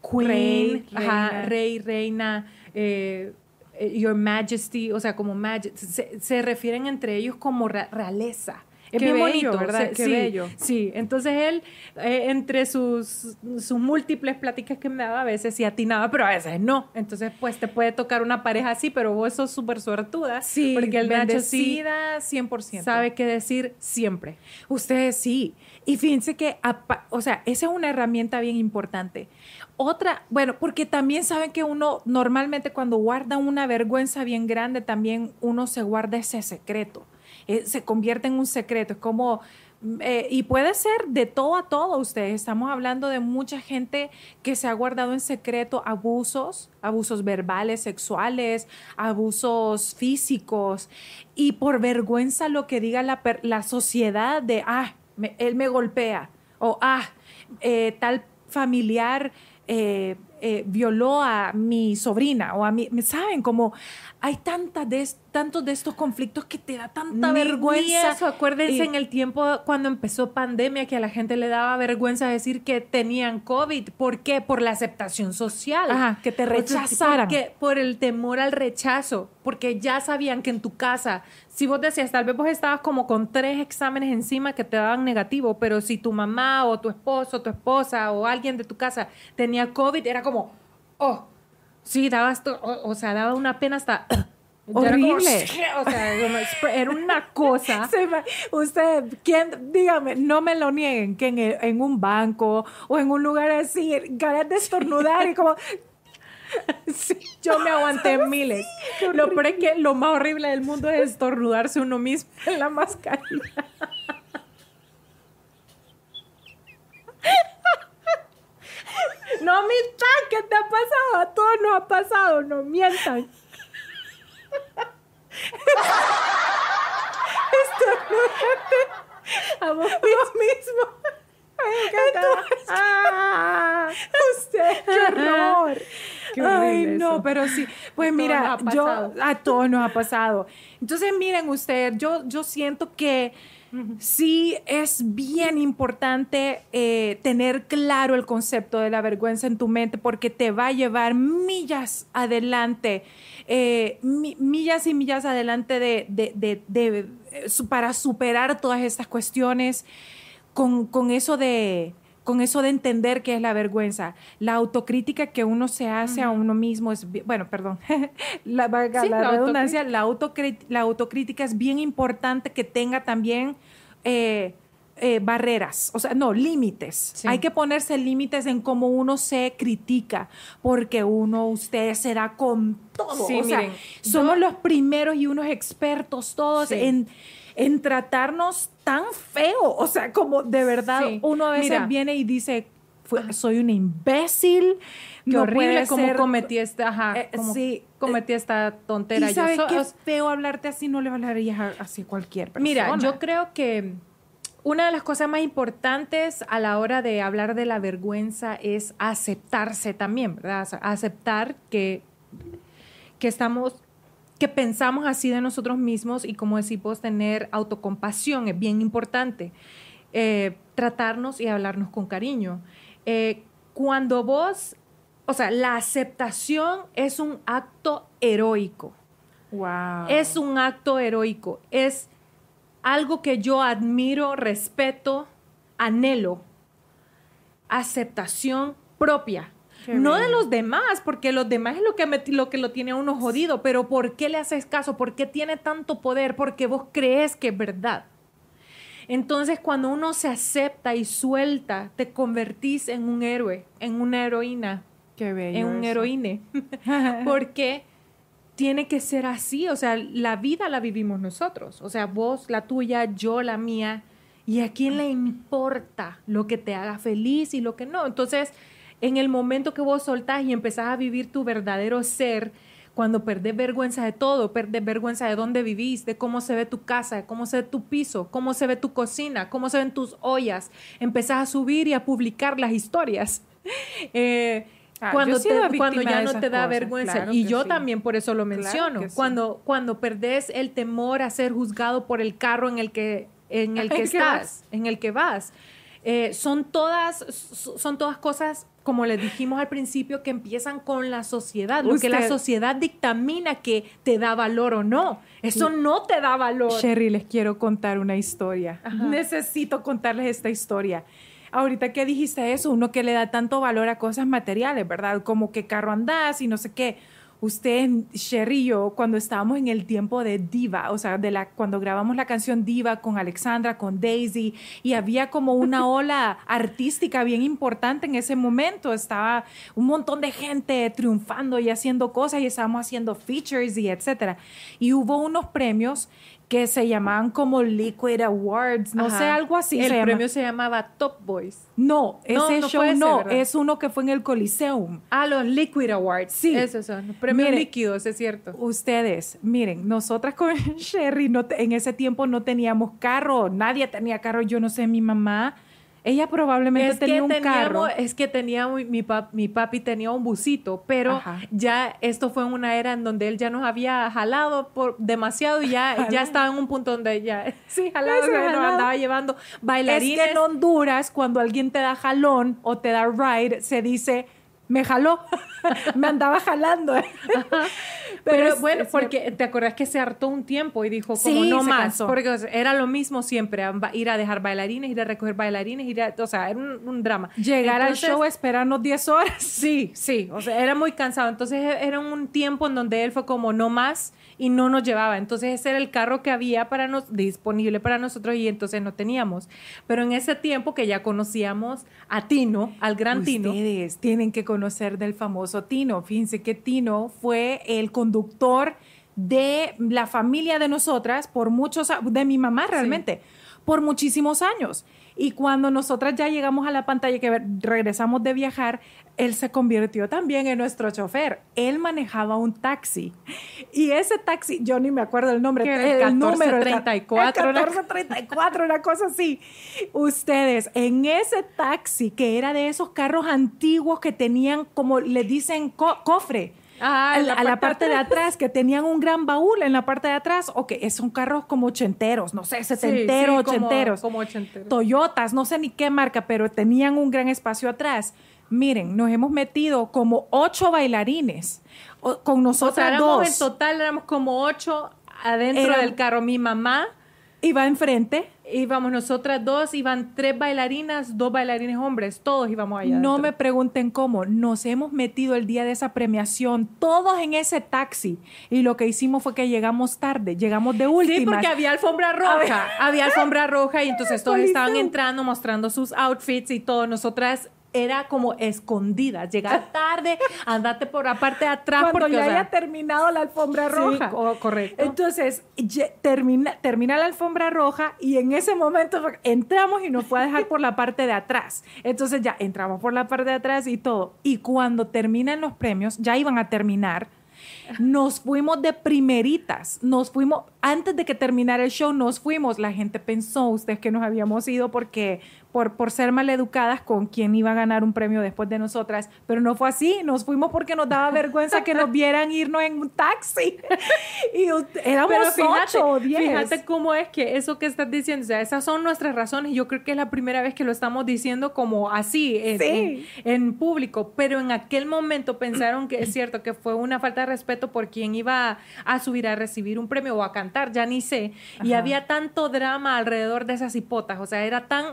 queen, Rey, ajá, reina. rey, reina, eh, eh, your majesty, o sea, como majesty, se, se refieren entre ellos como ra- realeza. Es Qué bien bello, bonito, ¿verdad? Qué sí, bello. Sí, entonces él, eh, entre sus, sus múltiples pláticas que me daba, a veces sí atinaba, pero a veces no. Entonces, pues te puede tocar una pareja así, pero vos sos súper suertuda. Sí, porque el Nacho sí bendecida 100%. sabe qué decir siempre. Ustedes sí. Y fíjense que, o sea, esa es una herramienta bien importante. Otra, bueno, porque también saben que uno normalmente cuando guarda una vergüenza bien grande, también uno se guarda ese secreto. Eh, se convierte en un secreto. Es como, mm, eh, y puede ser de todo a todo ustedes. Estamos hablando de mucha gente que se ha guardado en secreto abusos, abusos verbales, sexuales, abusos físicos, y por vergüenza lo que diga la, la sociedad de, ah, me- él me golpea. o ah, eh, tal familiar violó a mi sobrina o a mi, ¿saben? Como hay tantas de, tantos de estos conflictos que te da tanta Ni- vergüenza. ni eso, acuérdense Y- en el tiempo cuando empezó pandemia que a la gente le daba vergüenza decir que tenían COVID. ¿Por qué? Por la aceptación social. Ajá, que te rechazaran. porque- por el temor al rechazo. Porque ya sabían que en tu casa, si vos decías, tal vez vos estabas como con tres exámenes encima que te daban negativo, pero si tu mamá o tu esposo, tu esposa o alguien de tu casa tenía COVID, era como, oh, sí, dabas, to- o, o sea, daba una pena hasta... Ya era como, Horrible. o sea, era una cosa. Usted, ¿quién? Dígame, no me lo nieguen, que en, el- en un banco o en un lugar así, ganas de estornudar y como... Sí, yo me aguanté miles. Lo peor es que lo más horrible del mundo es estornudarse uno mismo en la mascarilla. No, amistad, ¿qué te ha pasado? A todos nos ha pasado, no mientan. A vos mismo. ¡Ah! Usted, qué horror. Qué Ay, no, eso. pero sí. Pues A mira, yo a todos nos ha pasado. Entonces, miren ustedes, yo, yo siento que sí es bien importante eh, tener claro el concepto de la vergüenza en tu mente porque te va a llevar millas adelante, eh, mi- millas y millas adelante de, eh, para superar todas estas cuestiones con, con eso de con eso de entender qué es la vergüenza, la autocrítica que uno se hace a uno mismo es, bueno, perdón, la, Sí, la la redundancia, la, la autocrítica es bien importante que tenga también eh, eh, barreras, o sea, no, límites. Sí. Hay que ponerse límites en cómo uno se critica, porque uno, usted se da con todo. Sí, o sea, somos yo- los primeros y unos expertos todos en, en tratarnos tan feo. O sea, como de verdad Sí. uno a veces Mira. viene y dice, "Fue- soy una imbécil. Qué no horrible cómo ser". cometí esta, ajá, Eh, cómo sí. cometí esta tontera. Y Yo sabes so- qué feo hablarte así, no le hablarías así a cualquier persona. Mira, yo creo que una de las cosas más importantes a la hora de hablar de la vergüenza es aceptarse también, ¿verdad? O sea, aceptar que, que estamos, que pensamos así de nosotros mismos y como decimos, tener autocompasión es bien importante. Eh, tratarnos y hablarnos con cariño. Eh, cuando vos, o sea, la aceptación es un acto heroico. wow. Es un acto heroico, es algo que yo admiro, respeto, anhelo. Aceptación propia. Qué no de los demás, porque los demás es lo que, me- lo que lo tiene a uno jodido, pero ¿por qué le haces caso? ¿Por qué tiene tanto poder? Porque vos crees que es verdad. Entonces, cuando uno se acepta y suelta, te convertís en un héroe, en una heroína, Qué bello en un eso. heroíne. Porque tiene que ser así, o sea, la vida la vivimos nosotros, o sea, vos, la tuya, yo, la mía, y a quién le importa lo que te haga feliz y lo que no. Entonces, en el momento que vos soltás y empezás a vivir tu verdadero ser, cuando perdés vergüenza de todo, perdés vergüenza de dónde vivís, de cómo se ve tu casa, de cómo se ve tu piso, cómo se ve tu cocina, cómo se ven tus ollas, empezás a subir y a publicar las historias. Eh, Ah, cuando, te- cuando ya no te da cosas, vergüenza. claro y yo sí. también por eso lo Claro menciono. que sí. cuando, cuando perdés el temor a ser juzgado por el carro en el que, en el que ¿En qué estás, en el que vas. Eh, son, todas, son todas cosas, como les dijimos al principio, que empiezan con la sociedad. Lo que la Usted- sociedad dictamina que te da valor o no. Eso no te da valor. Sherry, les quiero contar una historia. Ajá. Necesito contarles esta historia. Ahorita que dijiste eso, uno que le da tanto valor a cosas materiales, ¿verdad? Como que carro andás y no sé qué. Usted, Sherry y yo, cuando estábamos en el tiempo de Diva, o sea, de la, cuando grabamos la canción Diva con Alexandra, con Daisy, y había como una ola artística bien importante en ese momento. Estaba un montón de gente triunfando y haciendo cosas y estábamos haciendo features y etcétera. Y hubo unos premios que se llamaban como Liquid Awards, no Ajá. sé, algo así. El se llama. premio se llamaba Top Boys. No, No, ese no show fue ese, no, es uno que fue en el Coliseum. Ah, los Liquid Awards. Sí. Esos son. los Premios líquidos, es cierto. Ustedes, miren, nosotras con Sherry no en ese tiempo no teníamos carro, nadie tenía carro, yo no sé, mi mamá Ella probablemente Es tenía que un teníamos, carro. es que tenía mi, pap- mi papi tenía un busito, pero Ajá. ya esto fue en una era en donde él ya nos había jalado por demasiado y ya, ya estaba en un punto donde ya sí jalado, o sea, nos andaba llevando Es bailarines. que en Honduras, cuando alguien te da jalón o te da ride, se dice, me jaló, me andaba jalando. Pero, es- bueno, es porque te acordás que se hartó un tiempo y dijo como Sí, no más, cansó. porque era lo mismo siempre, ir a dejar bailarines, ir a recoger bailarines, ir a, o sea, era un, un drama. Llegar Entonces, al show, esperarnos 10 horas. Sí, sí, o sea, era muy cansado. Entonces e- era un tiempo en donde él fue como no más y no nos llevaba. Entonces ese era el carro que había para nos, disponible para nosotros y entonces no teníamos. Pero en ese tiempo que ya conocíamos a Tino, al gran Tino. Ustedes tienen que conocer del famoso Tino. Fíjense que Tino fue el conductor de la familia de nosotras por muchos, de mi mamá realmente, por muchísimos años. Y cuando nosotras ya llegamos a la pantalla que regresamos de viajar, él se convirtió también en nuestro chofer. Él manejaba un taxi. Y ese taxi, yo ni me acuerdo el nombre, el número. el ca- 1434, el 1434, una cosa así. Ustedes, en ese taxi, que era de esos carros antiguos que tenían, como le dicen, co- cofre. Ah, a la, a la parte de atrás, que tenían un gran baúl en la parte de atrás, o que son carros como ochenteros, no sé, Sí, setenteros, sí, como- ochenteros. Como, ochenteros. Toyotas, no sé ni qué marca, pero tenían un gran espacio atrás. Miren, nos hemos metido como ocho bailarines o- con O nosotras sea, éramos dos. en total, éramos como ocho adentro Éramos- del carro. Mi mamá, Iba enfrente. íbamos nosotras dos, iban tres bailarinas, dos bailarines hombres, todos íbamos allá. No adentro. me pregunten cómo. Nos hemos metido el día de esa premiación, todos en ese taxi. Y lo que hicimos fue que llegamos tarde, llegamos de última. Sí, porque había alfombra roja. Había alfombra roja y entonces todos estaban entrando mostrando sus outfits y todo. Nosotras era como escondidas. Llegar tarde, andate por la parte de atrás Cuando porque, ya o sea, haya terminado la alfombra sí, roja. co- correcto. Entonces, termina, termina la alfombra roja y en ese momento entramos y nos fue a dejar por la parte de atrás. Entonces ya entramos por la parte de atrás y todo. Y cuando terminan los premios, ya iban a terminar, nos fuimos de primeritas. Nos fuimos, antes de que terminara el show, nos fuimos. La gente pensó, ustedes que nos habíamos ido porque por, por ser maleducadas con quien iba a ganar un premio después de nosotras, pero no fue así. Nos fuimos porque nos daba vergüenza que nos vieran irnos en un taxi. y éramos Pero fíjate, ocho o diez. fíjate cómo es que eso que estás diciendo, o sea, esas son nuestras razones. Yo creo que es la primera vez que lo estamos diciendo como así, en, Sí. en- en público. Pero en aquel momento pensaron que es cierto que fue una falta de respeto por quien iba a subir a recibir un premio o a cantar, ya ni sé. Y Ajá. había tanto drama alrededor de esas hipotas, o sea, era tan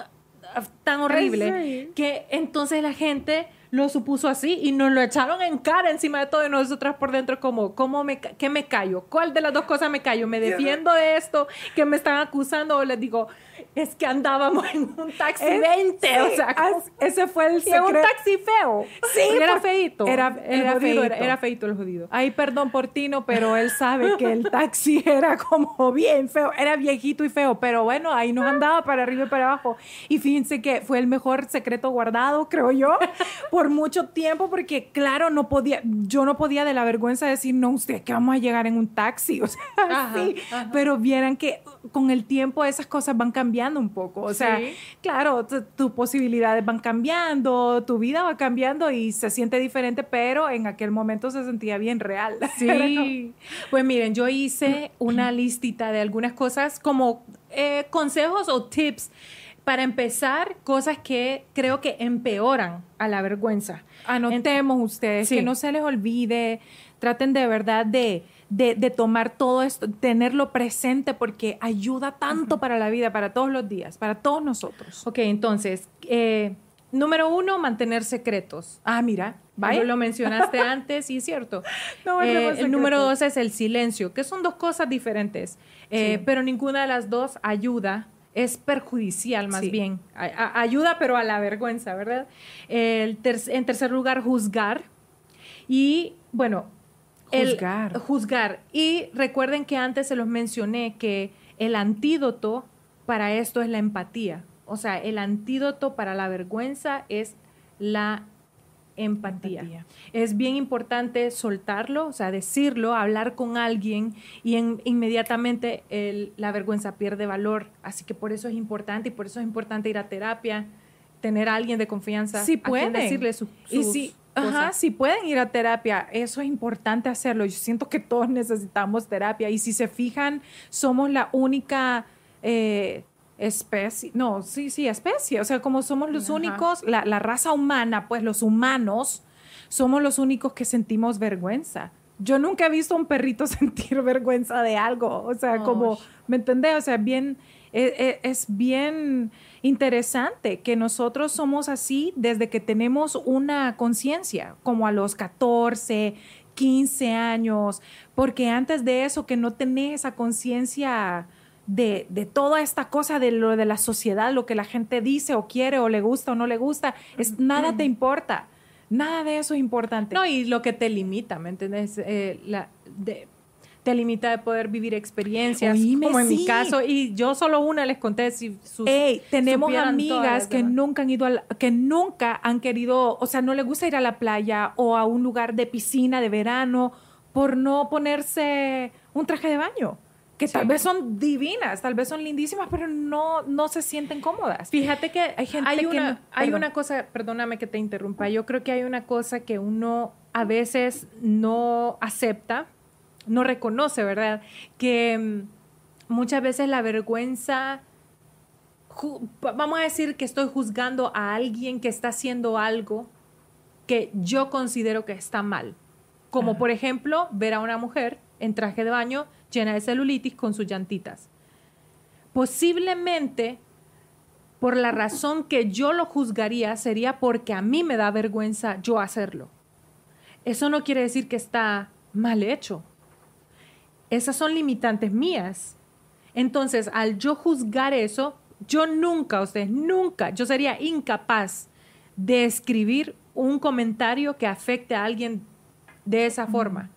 tan horrible que entonces la gente lo supuso así y nos lo echaron en cara encima de todo y nosotras por dentro como, ¿cómo me, ¿qué me callo? ¿Cuál de las dos cosas me callo? ¿Me defiendo de esto que me están acusando o les digo, es que andábamos en un taxi Es- 20? sí, o sea, ese fue el en un secreto. taxi feo. Sí, era feito. era- era jodido, era, era feito el jodido. Ay, perdón por Tino, pero él sabe que el taxi era como bien feo, era viejito y feo, pero bueno, ahí nos andaba para arriba y para abajo. Y fíjense que fue el mejor secreto guardado, creo yo, por mucho tiempo, porque claro, no podía, yo no podía de la vergüenza decir, no, usted que vamos a llegar en un taxi, o sea, Ajá, sí, ajá. pero vieran que con el tiempo esas cosas van cambiando un poco, o sea, Sí. claro, tu- tus posibilidades van cambiando, tu vida va cambiando y se siente diferente, pero en aquel momento se sentía bien real. Sí. Pues miren, yo hice una listita de algunas cosas como eh, consejos o tips para empezar, cosas que creo que empeoran a la vergüenza. Anotemos ustedes, Sí. que no se les olvide, traten de verdad de, de, de tomar todo esto, tenerlo presente porque ayuda tanto para la vida, para todos los días, para todos nosotros. Ok, entonces, eh, número uno, mantener secretos. Ah, mira, Vaya. lo mencionaste antes y es cierto. No, Eh, número dos es el silencio, que son dos cosas diferentes, eh, Sí. pero ninguna de las dos ayuda, es perjudicial más Sí. bien. A- a- ayuda, pero a la vergüenza, ¿verdad? El ter- en tercer lugar, juzgar. Y bueno, el- Juzgar. juzgar. Y recuerden que antes se los mencioné que el antídoto para esto es la empatía. O sea, el antídoto para la vergüenza es la empatía. Empatía. Es bien importante soltarlo, o sea, decirlo, hablar con alguien y en- inmediatamente el- la vergüenza pierde valor. Así que por eso es importante y por eso es importante ir a terapia tener a alguien de confianza si a quien pueden decirle sus, y sus si, cosas. ajá, si pueden ir a terapia, eso es importante hacerlo. Yo siento que todos necesitamos terapia y si se fijan, somos la única eh, especie, no, sí, sí, especie, o sea, como somos los Ajá. únicos, la, la raza humana, pues los humanos, somos los únicos que sentimos vergüenza. Yo nunca he visto a un perrito sentir vergüenza de algo, o sea, como. ¿me entendés? O sea, bien, e- e- es bien interesante que nosotros somos así desde que tenemos una conciencia, como a los 14, 15 años, porque antes de eso que no tenés esa conciencia de, de toda esta cosa de lo de la sociedad, lo que la gente dice o quiere o le gusta o no le gusta, es, nada te importa. Nada de eso es importante. No, y lo que te limita, ¿me entiendes? Eh, la, de- te limita de poder vivir experiencias, Oíme, como en mi sí. caso, y yo solo una les conté si sus, Ey, tenemos amigas que demás. nunca han ido a la- que nunca han querido, o sea, no les gusta ir a la playa o a un lugar de piscina de verano por no ponerse un traje de baño, que tal vez son divinas, tal vez son lindísimas, pero no no se sienten cómodas. Fíjate que Hay hay, gente que una, no- hay una cosa, perdóname que te interrumpa, yo creo que hay una cosa que uno a veces no acepta, no reconoce, ¿verdad? Que mm, muchas veces la vergüenza, vamos a decir que estoy juzgando a alguien que está haciendo algo que yo considero que está mal. Como Ajá. por ejemplo, ver a una mujer en traje de baño llena de celulitis con sus llantitas. Posiblemente, por la razón que yo lo juzgaría, sería porque a mí me da vergüenza yo hacerlo. Eso no quiere decir que está mal hecho. Esas son limitantes mías. Entonces, al yo juzgar eso, yo nunca, ustedes nunca, yo sería incapaz de escribir un comentario que afecte a alguien de esa forma.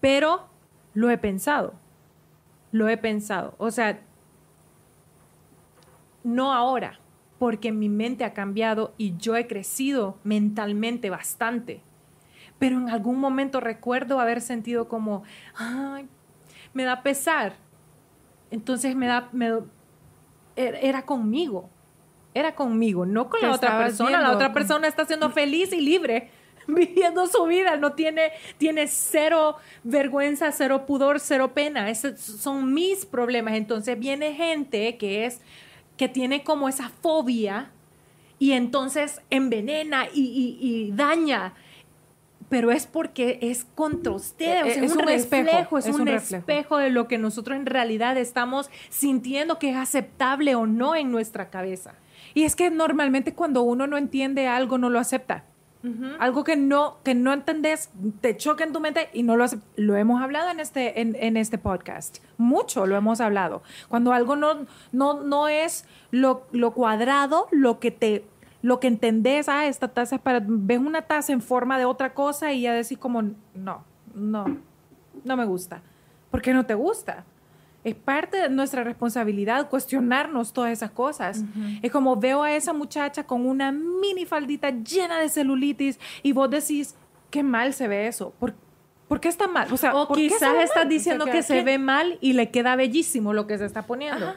Pero lo he pensado. Lo he pensado. O sea, no ahora, porque mi mente ha cambiado y yo he crecido mentalmente bastante. Pero en algún momento recuerdo haber sentido como, ay, me da pesar. Entonces me da, me, er- era conmigo, era conmigo, no con la otra persona. La otra persona está siendo feliz y libre, viviendo su vida, no tiene, tiene cero vergüenza, cero pudor, cero pena. Esos son mis problemas. Entonces viene gente que es, que tiene como esa fobia y entonces envenena y, y- y daña. Pero es porque es contra ustedes, o Eh, sea, es es un, un espejo, reflejo, es, es un, un reflejo. espejo de lo que nosotros en realidad estamos sintiendo que es aceptable o no en nuestra cabeza. Y es que normalmente cuando uno no entiende algo, no lo acepta. Algo que no, que no entendés, te choca en tu mente y no lo. Lo hemos hablado en este, en, en este podcast. Mucho lo hemos hablado. Cuando algo no, no, no es lo, lo cuadrado, lo que te lo que entendés, ah, esta taza es para. Ves una taza en forma de otra cosa y ya decís como, no, no, no me gusta. ¿Por qué no te gusta? Es parte de nuestra responsabilidad cuestionarnos todas esas cosas. Es como veo a esa muchacha con una mini faldita llena de celulitis y vos decís, qué mal se ve eso. ¿Por, por qué está mal? O, sea, O ¿por qué se quizás estás diciendo O sea, que se ¿qué- ve mal y le queda bellísimo lo que se está poniendo. Ajá.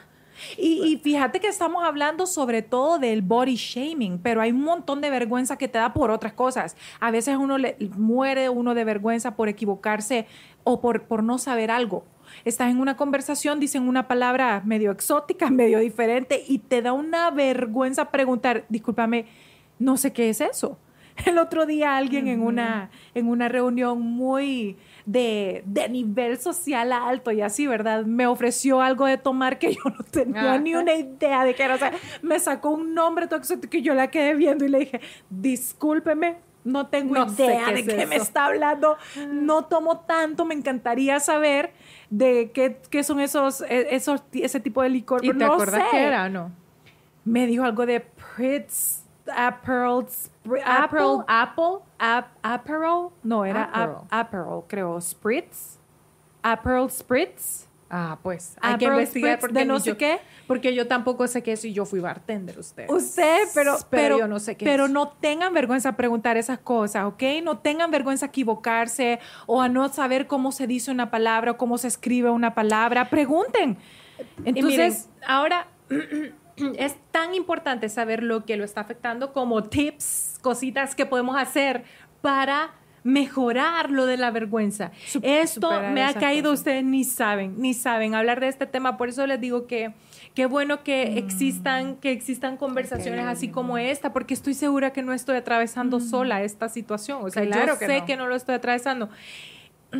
Y, y fíjate que estamos hablando sobre todo del body shaming, pero hay un montón de vergüenza que te da por otras cosas. A veces uno le muere uno de vergüenza por equivocarse o por, por no saber algo. Estás en una conversación, dicen una palabra medio exótica, medio diferente, y te da una vergüenza preguntar, discúlpame, no sé qué es eso. El otro día alguien en, una, en una reunión muy de, de nivel social alto y así, ¿verdad? Me ofreció algo de tomar que yo no tenía Ah. ni una idea de qué era. O sea, me sacó un nombre todo exótico que yo la quedé viendo y le dije, discúlpeme, no tengo No idea qué de es qué me eso". está hablando. No tomo tanto, me encantaría saber de qué, qué son esos, e- esos, ese tipo de licor. ¿Y te no acuerdas sé. qué era no? Me dijo algo de Pritz, Apple, Apple, Apple, Ap- Aperol, no, era Ap- Aperol. Aperol, creo, Spritz, Aperol Spritz, Ah, pues hay que Aperol investigar Spritz porque de no ni sé yo- qué. Porque yo tampoco sé qué es y yo fui bartender usted. Usted, pero, pero, yo no sé qué pero es. no tengan vergüenza a preguntar esas cosas, ¿ok? No tengan vergüenza a equivocarse o a no saber cómo se dice una palabra o cómo se escribe una palabra. Pregunten. Entonces, Entonces, ahora es tan importante saber lo que lo está afectando como tips, cositas que podemos hacer para mejorar lo de la vergüenza. Esto me ha caído, ustedes ni saben, ni saben hablar de este tema, por eso les digo que qué bueno que mm. existan que existan conversaciones así como esta, porque estoy segura que no estoy atravesando mm. sola esta situación, o sea, yo sé que no lo estoy atravesando.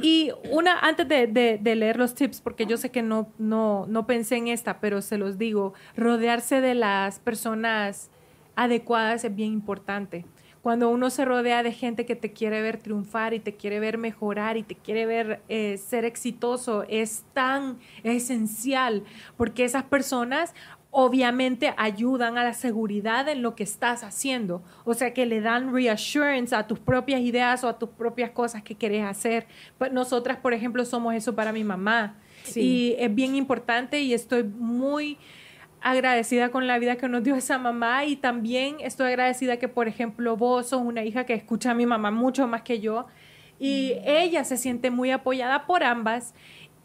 Y una, antes de, leer los tips, porque yo sé que no, no, no pensé en esta, pero se los digo, rodearse de las personas adecuadas es bien importante. Cuando uno se rodea de gente que te quiere ver triunfar y te quiere ver mejorar y te quiere ver eh, ser exitoso, es tan esencial porque esas personas obviamente ayudan a la seguridad en lo que estás haciendo. O sea, que le dan reassurance a tus propias ideas o a tus propias cosas que quieres hacer. Pues nosotras, por ejemplo, somos eso para mi mamá. Y es bien importante y estoy muy agradecida con la vida que nos dio esa mamá y también estoy agradecida que, por ejemplo, vos sos una hija que escucha a mi mamá mucho más que yo y mm. ella se siente muy apoyada por ambas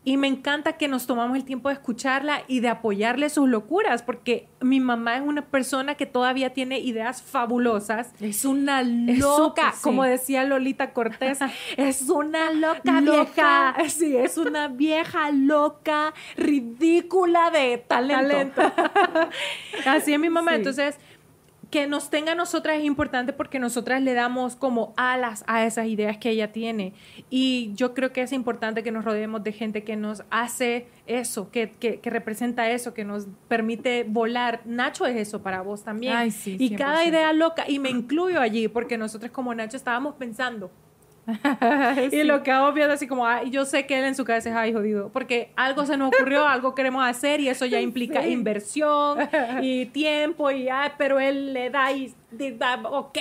y me encanta que nos tomamos el tiempo de escucharla y de apoyarle sus locuras, porque mi mamá es una persona que todavía tiene ideas fabulosas. Es una loca, como decía Lolita Cortés, es una loca, vieja. Sí, es una vieja loca, ridícula de talento. Así es mi mamá. Entonces, que nos tenga a nosotras es importante porque nosotras le damos como alas a esas ideas que ella tiene. Y yo creo que es importante que nos rodeemos de gente que nos hace eso, que, que, representa eso, que nos permite volar. Nacho es eso para vos también. y cada idea loca, y me incluyo allí, porque nosotros como Nacho estábamos pensando, y lo que hago viendo así como, ay, yo sé que él en su cabeza es, ay, jodido, porque algo se nos ocurrió, algo queremos hacer y eso ya implica inversión y tiempo y, ay, pero él le da y, ok,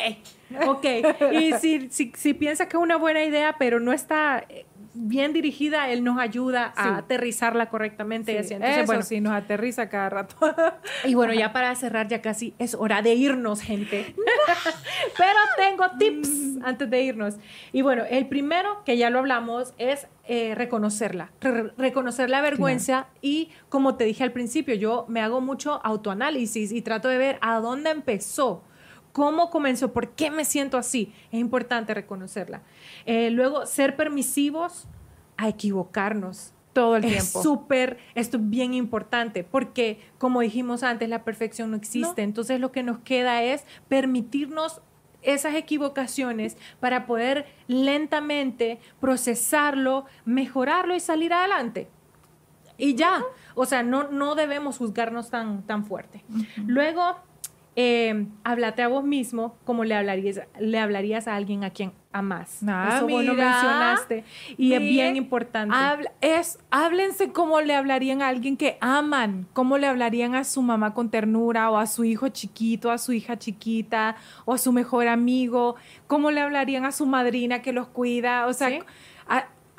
ok. Y si, si, si piensa que es una buena idea, pero no está bien dirigida, él nos ayuda a aterrizarla correctamente. Sí. Entonces, bueno, sí, nos aterriza cada rato. y bueno, ya para cerrar, ya casi es hora de irnos, gente. Pero tengo tips mm. antes de irnos. Y bueno, el primero, que ya lo hablamos, es eh, reconocerla, reconocer la vergüenza y como te dije al principio, yo me hago mucho autoanálisis y trato de ver a dónde empezó cómo comenzó, por qué me siento así. Es importante reconocerla. Eh, luego, ser permisivos a equivocarnos. Todo el tiempo. Es súper, esto es bien importante, porque como dijimos antes, la perfección no existe. Entonces lo que nos queda es permitirnos esas equivocaciones para poder lentamente procesarlo, mejorarlo y salir adelante. Y ya, o sea, no, no debemos juzgarnos tan, tan fuerte. Luego, eh, háblate a vos mismo como le hablarías, le hablarías a alguien a quien amas. Ah, Eso vos mencionaste. Y es bien importante. es, háblense como le hablarían a alguien que aman, cómo le hablarían a su mamá con ternura, o a su hijo chiquito, a su hija chiquita, o a su mejor amigo, cómo le hablarían a su madrina que los cuida. O sea,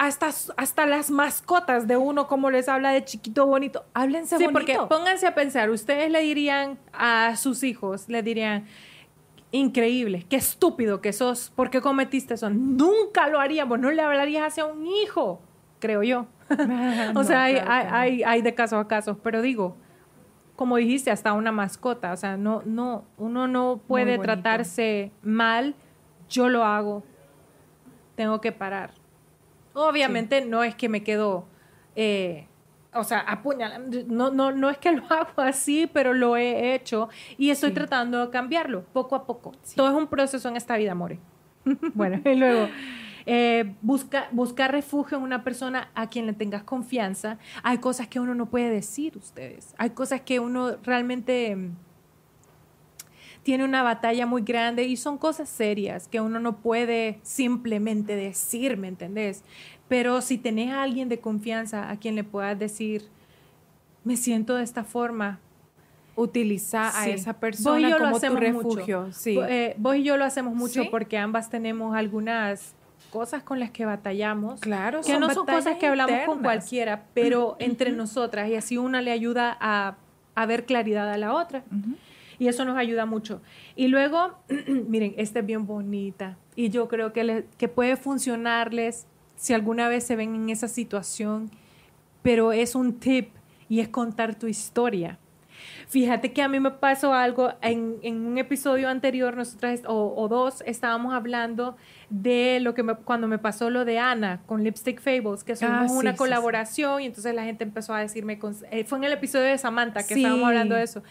hasta, hasta las mascotas de uno, como les habla de chiquito bonito, háblense sí, porque pónganse a pensar, ustedes le dirían a sus hijos, le dirían, increíble, qué estúpido que sos, ¿por qué cometiste eso? Nunca lo haríamos, no le hablarías hacia un hijo, creo yo. o sea, hay, hay, hay, de caso a caso, pero digo, como dijiste, hasta una mascota, o sea, no, no, uno no puede tratarse mal, yo lo hago, tengo que parar Obviamente no es que me quedo, eh, o sea, apuñalando, no, no, no es que lo hago así, pero lo he hecho y estoy tratando de cambiarlo poco a poco. Todo es un proceso en esta vida, More. bueno, y luego... Eh, busca, buscar refugio en una persona a quien le tengas confianza. Hay cosas que uno no puede decir, ustedes. Hay cosas que uno realmente tiene una batalla muy grande y son cosas serias que uno no puede simplemente decir, ¿me entendés? Pero si tenés a alguien de confianza a quien le puedas decir, me siento de esta forma, utiliza a esa persona como tu refugio. Sí. Eh, vos y yo lo hacemos mucho porque ambas tenemos algunas cosas con las que batallamos. Claro, que no son cosas que hablamos con cualquiera, pero entre nosotras y así una le ayuda a, a ver claridad a la otra. Y eso nos ayuda mucho. Y luego, miren, esta es bien bonita. Y yo creo que, que puede funcionarles si alguna vez se ven en esa situación, pero es un tip y es contar tu historia. Fíjate que a mí me pasó algo en, en un episodio anterior, nosotras o, o, dos, estábamos hablando de lo que me, cuando me pasó lo de Ana con Lipstick Fables, que ah, somos una sí, colaboración y entonces la gente empezó a decirme, eh, fue en el episodio de Samantha que estábamos hablando de eso,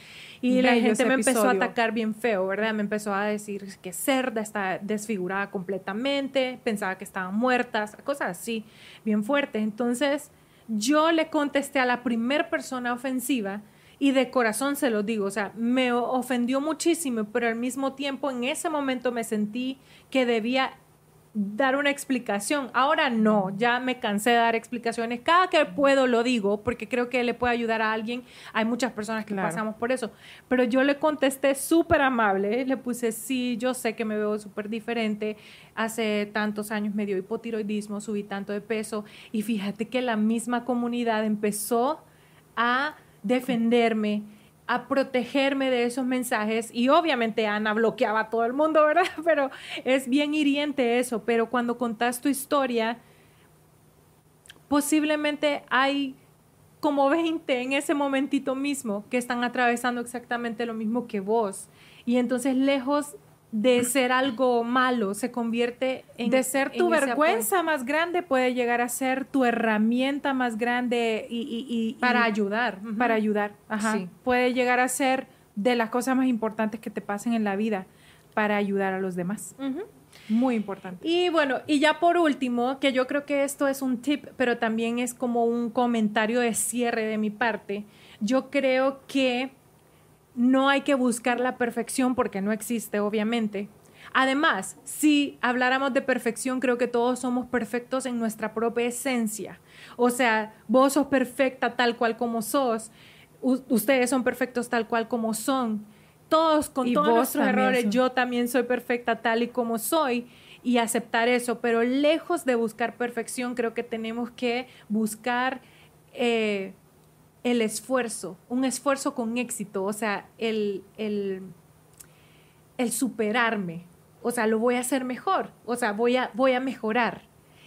y la gente me empezó a atacar bien feo, ¿verdad? Me empezó a decir que Cerda está desfigurada completamente, pensaba que estaban muertas, cosas así, bien fuertes. Entonces yo le contesté a la primer persona ofensiva, y de corazón se lo digo, o sea, me ofendió muchísimo, pero al mismo tiempo en ese momento me sentí que debía dar una explicación. Ahora no, ya me cansé de dar explicaciones. Cada que puedo lo digo porque creo que le puede ayudar a alguien. Hay muchas personas que pasamos por eso. Pero yo le contesté súper amable. Le puse, sí, yo sé que me veo súper diferente. Hace tantos años me dio hipotiroidismo, subí tanto de peso. Y fíjate que la misma comunidad empezó a defenderme a protegerme de esos mensajes y obviamente Ana bloqueaba a todo el mundo, ¿verdad? Pero es bien hiriente eso, pero cuando contás tu historia, posiblemente hay como 20 en ese momentito mismo que están atravesando exactamente lo mismo que vos. Y entonces lejos de ser algo malo, se convierte en... De ser tu vergüenza más grande puede llegar a ser tu herramienta más grande y... para ayudar. Para ayudar, ajá. Puede llegar a ser de las cosas más importantes que te pasen en la vida para ayudar a los demás. Muy importante. Y bueno, y ya por último, que yo creo que esto es un tip, pero también es como un comentario de cierre de mi parte, yo creo que no hay que buscar la perfección porque no existe, obviamente. Además, si habláramos de perfección, creo que todos somos perfectos en nuestra propia esencia. O sea, vos sos perfecta tal cual como sos, ustedes son perfectos tal cual como son. Todos con todos nuestros errores, yo también soy perfecta tal y como soy y aceptar eso, pero lejos de buscar perfección, creo que tenemos que buscar eh, el esfuerzo, un esfuerzo con éxito, o sea, el, el, superarme, o sea, lo voy a hacer mejor, o sea, voy a, voy a mejorar.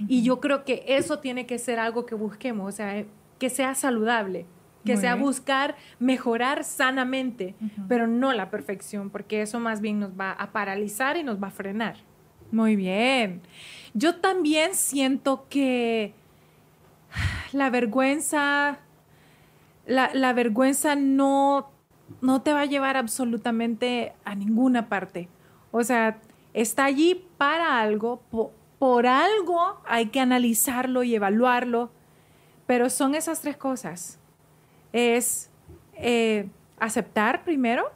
Y yo creo que eso tiene que ser algo que busquemos, o sea, que sea saludable, que sea buscar mejorar sanamente, pero no la perfección, porque eso más bien nos va a paralizar y nos va a frenar. Muy bien. Yo también siento que la vergüenza la, vergüenza no, no te va a llevar absolutamente a ninguna parte. O sea, está allí para algo, por, algo hay que analizarlo y evaluarlo, pero son esas tres cosas. Es eh, aceptar primero,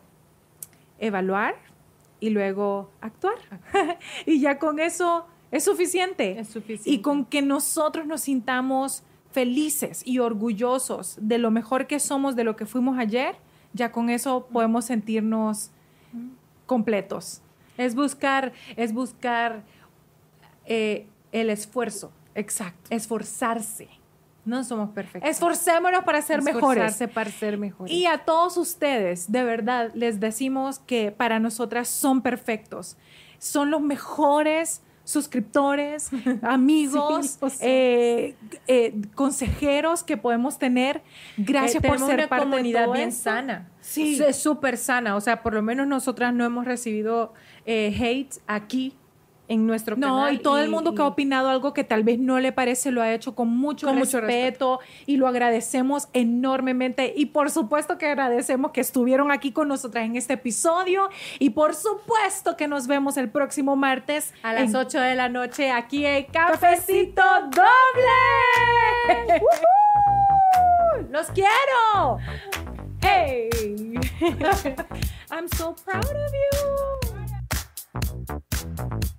evaluar y luego actuar. y ya con eso es suficiente. Es suficiente. Y con que nosotros nos sintamos felices y orgullosos de lo mejor que somos, de lo que fuimos ayer, ya con eso podemos sentirnos completos. Es buscar, es buscar eh, el esfuerzo. Exacto. Esforzarse. No somos perfectos. Esforcémonos para ser mejores. para ser mejores. Y a todos ustedes, de verdad, les decimos que para nosotras son perfectos. Son los mejores suscriptores, amigos, eh, eh, consejeros que podemos tener. Gracias eh, por ser una parte comunidad de bien sana. Sí. Es súper sana. O sea, por lo menos nosotras no hemos recibido hate aquí en nuestro no, canal. No, y todo el mundo que ha opinado algo que tal vez no le parece lo ha hecho con mucho, respeto, y lo agradecemos enormemente. Y por supuesto que agradecemos que estuvieron aquí con nosotras en este episodio y por supuesto que nos vemos el próximo martes a las 8 de la noche aquí en Cafecito Doble. ¡Los quiero! Hey! I'm so proud of you.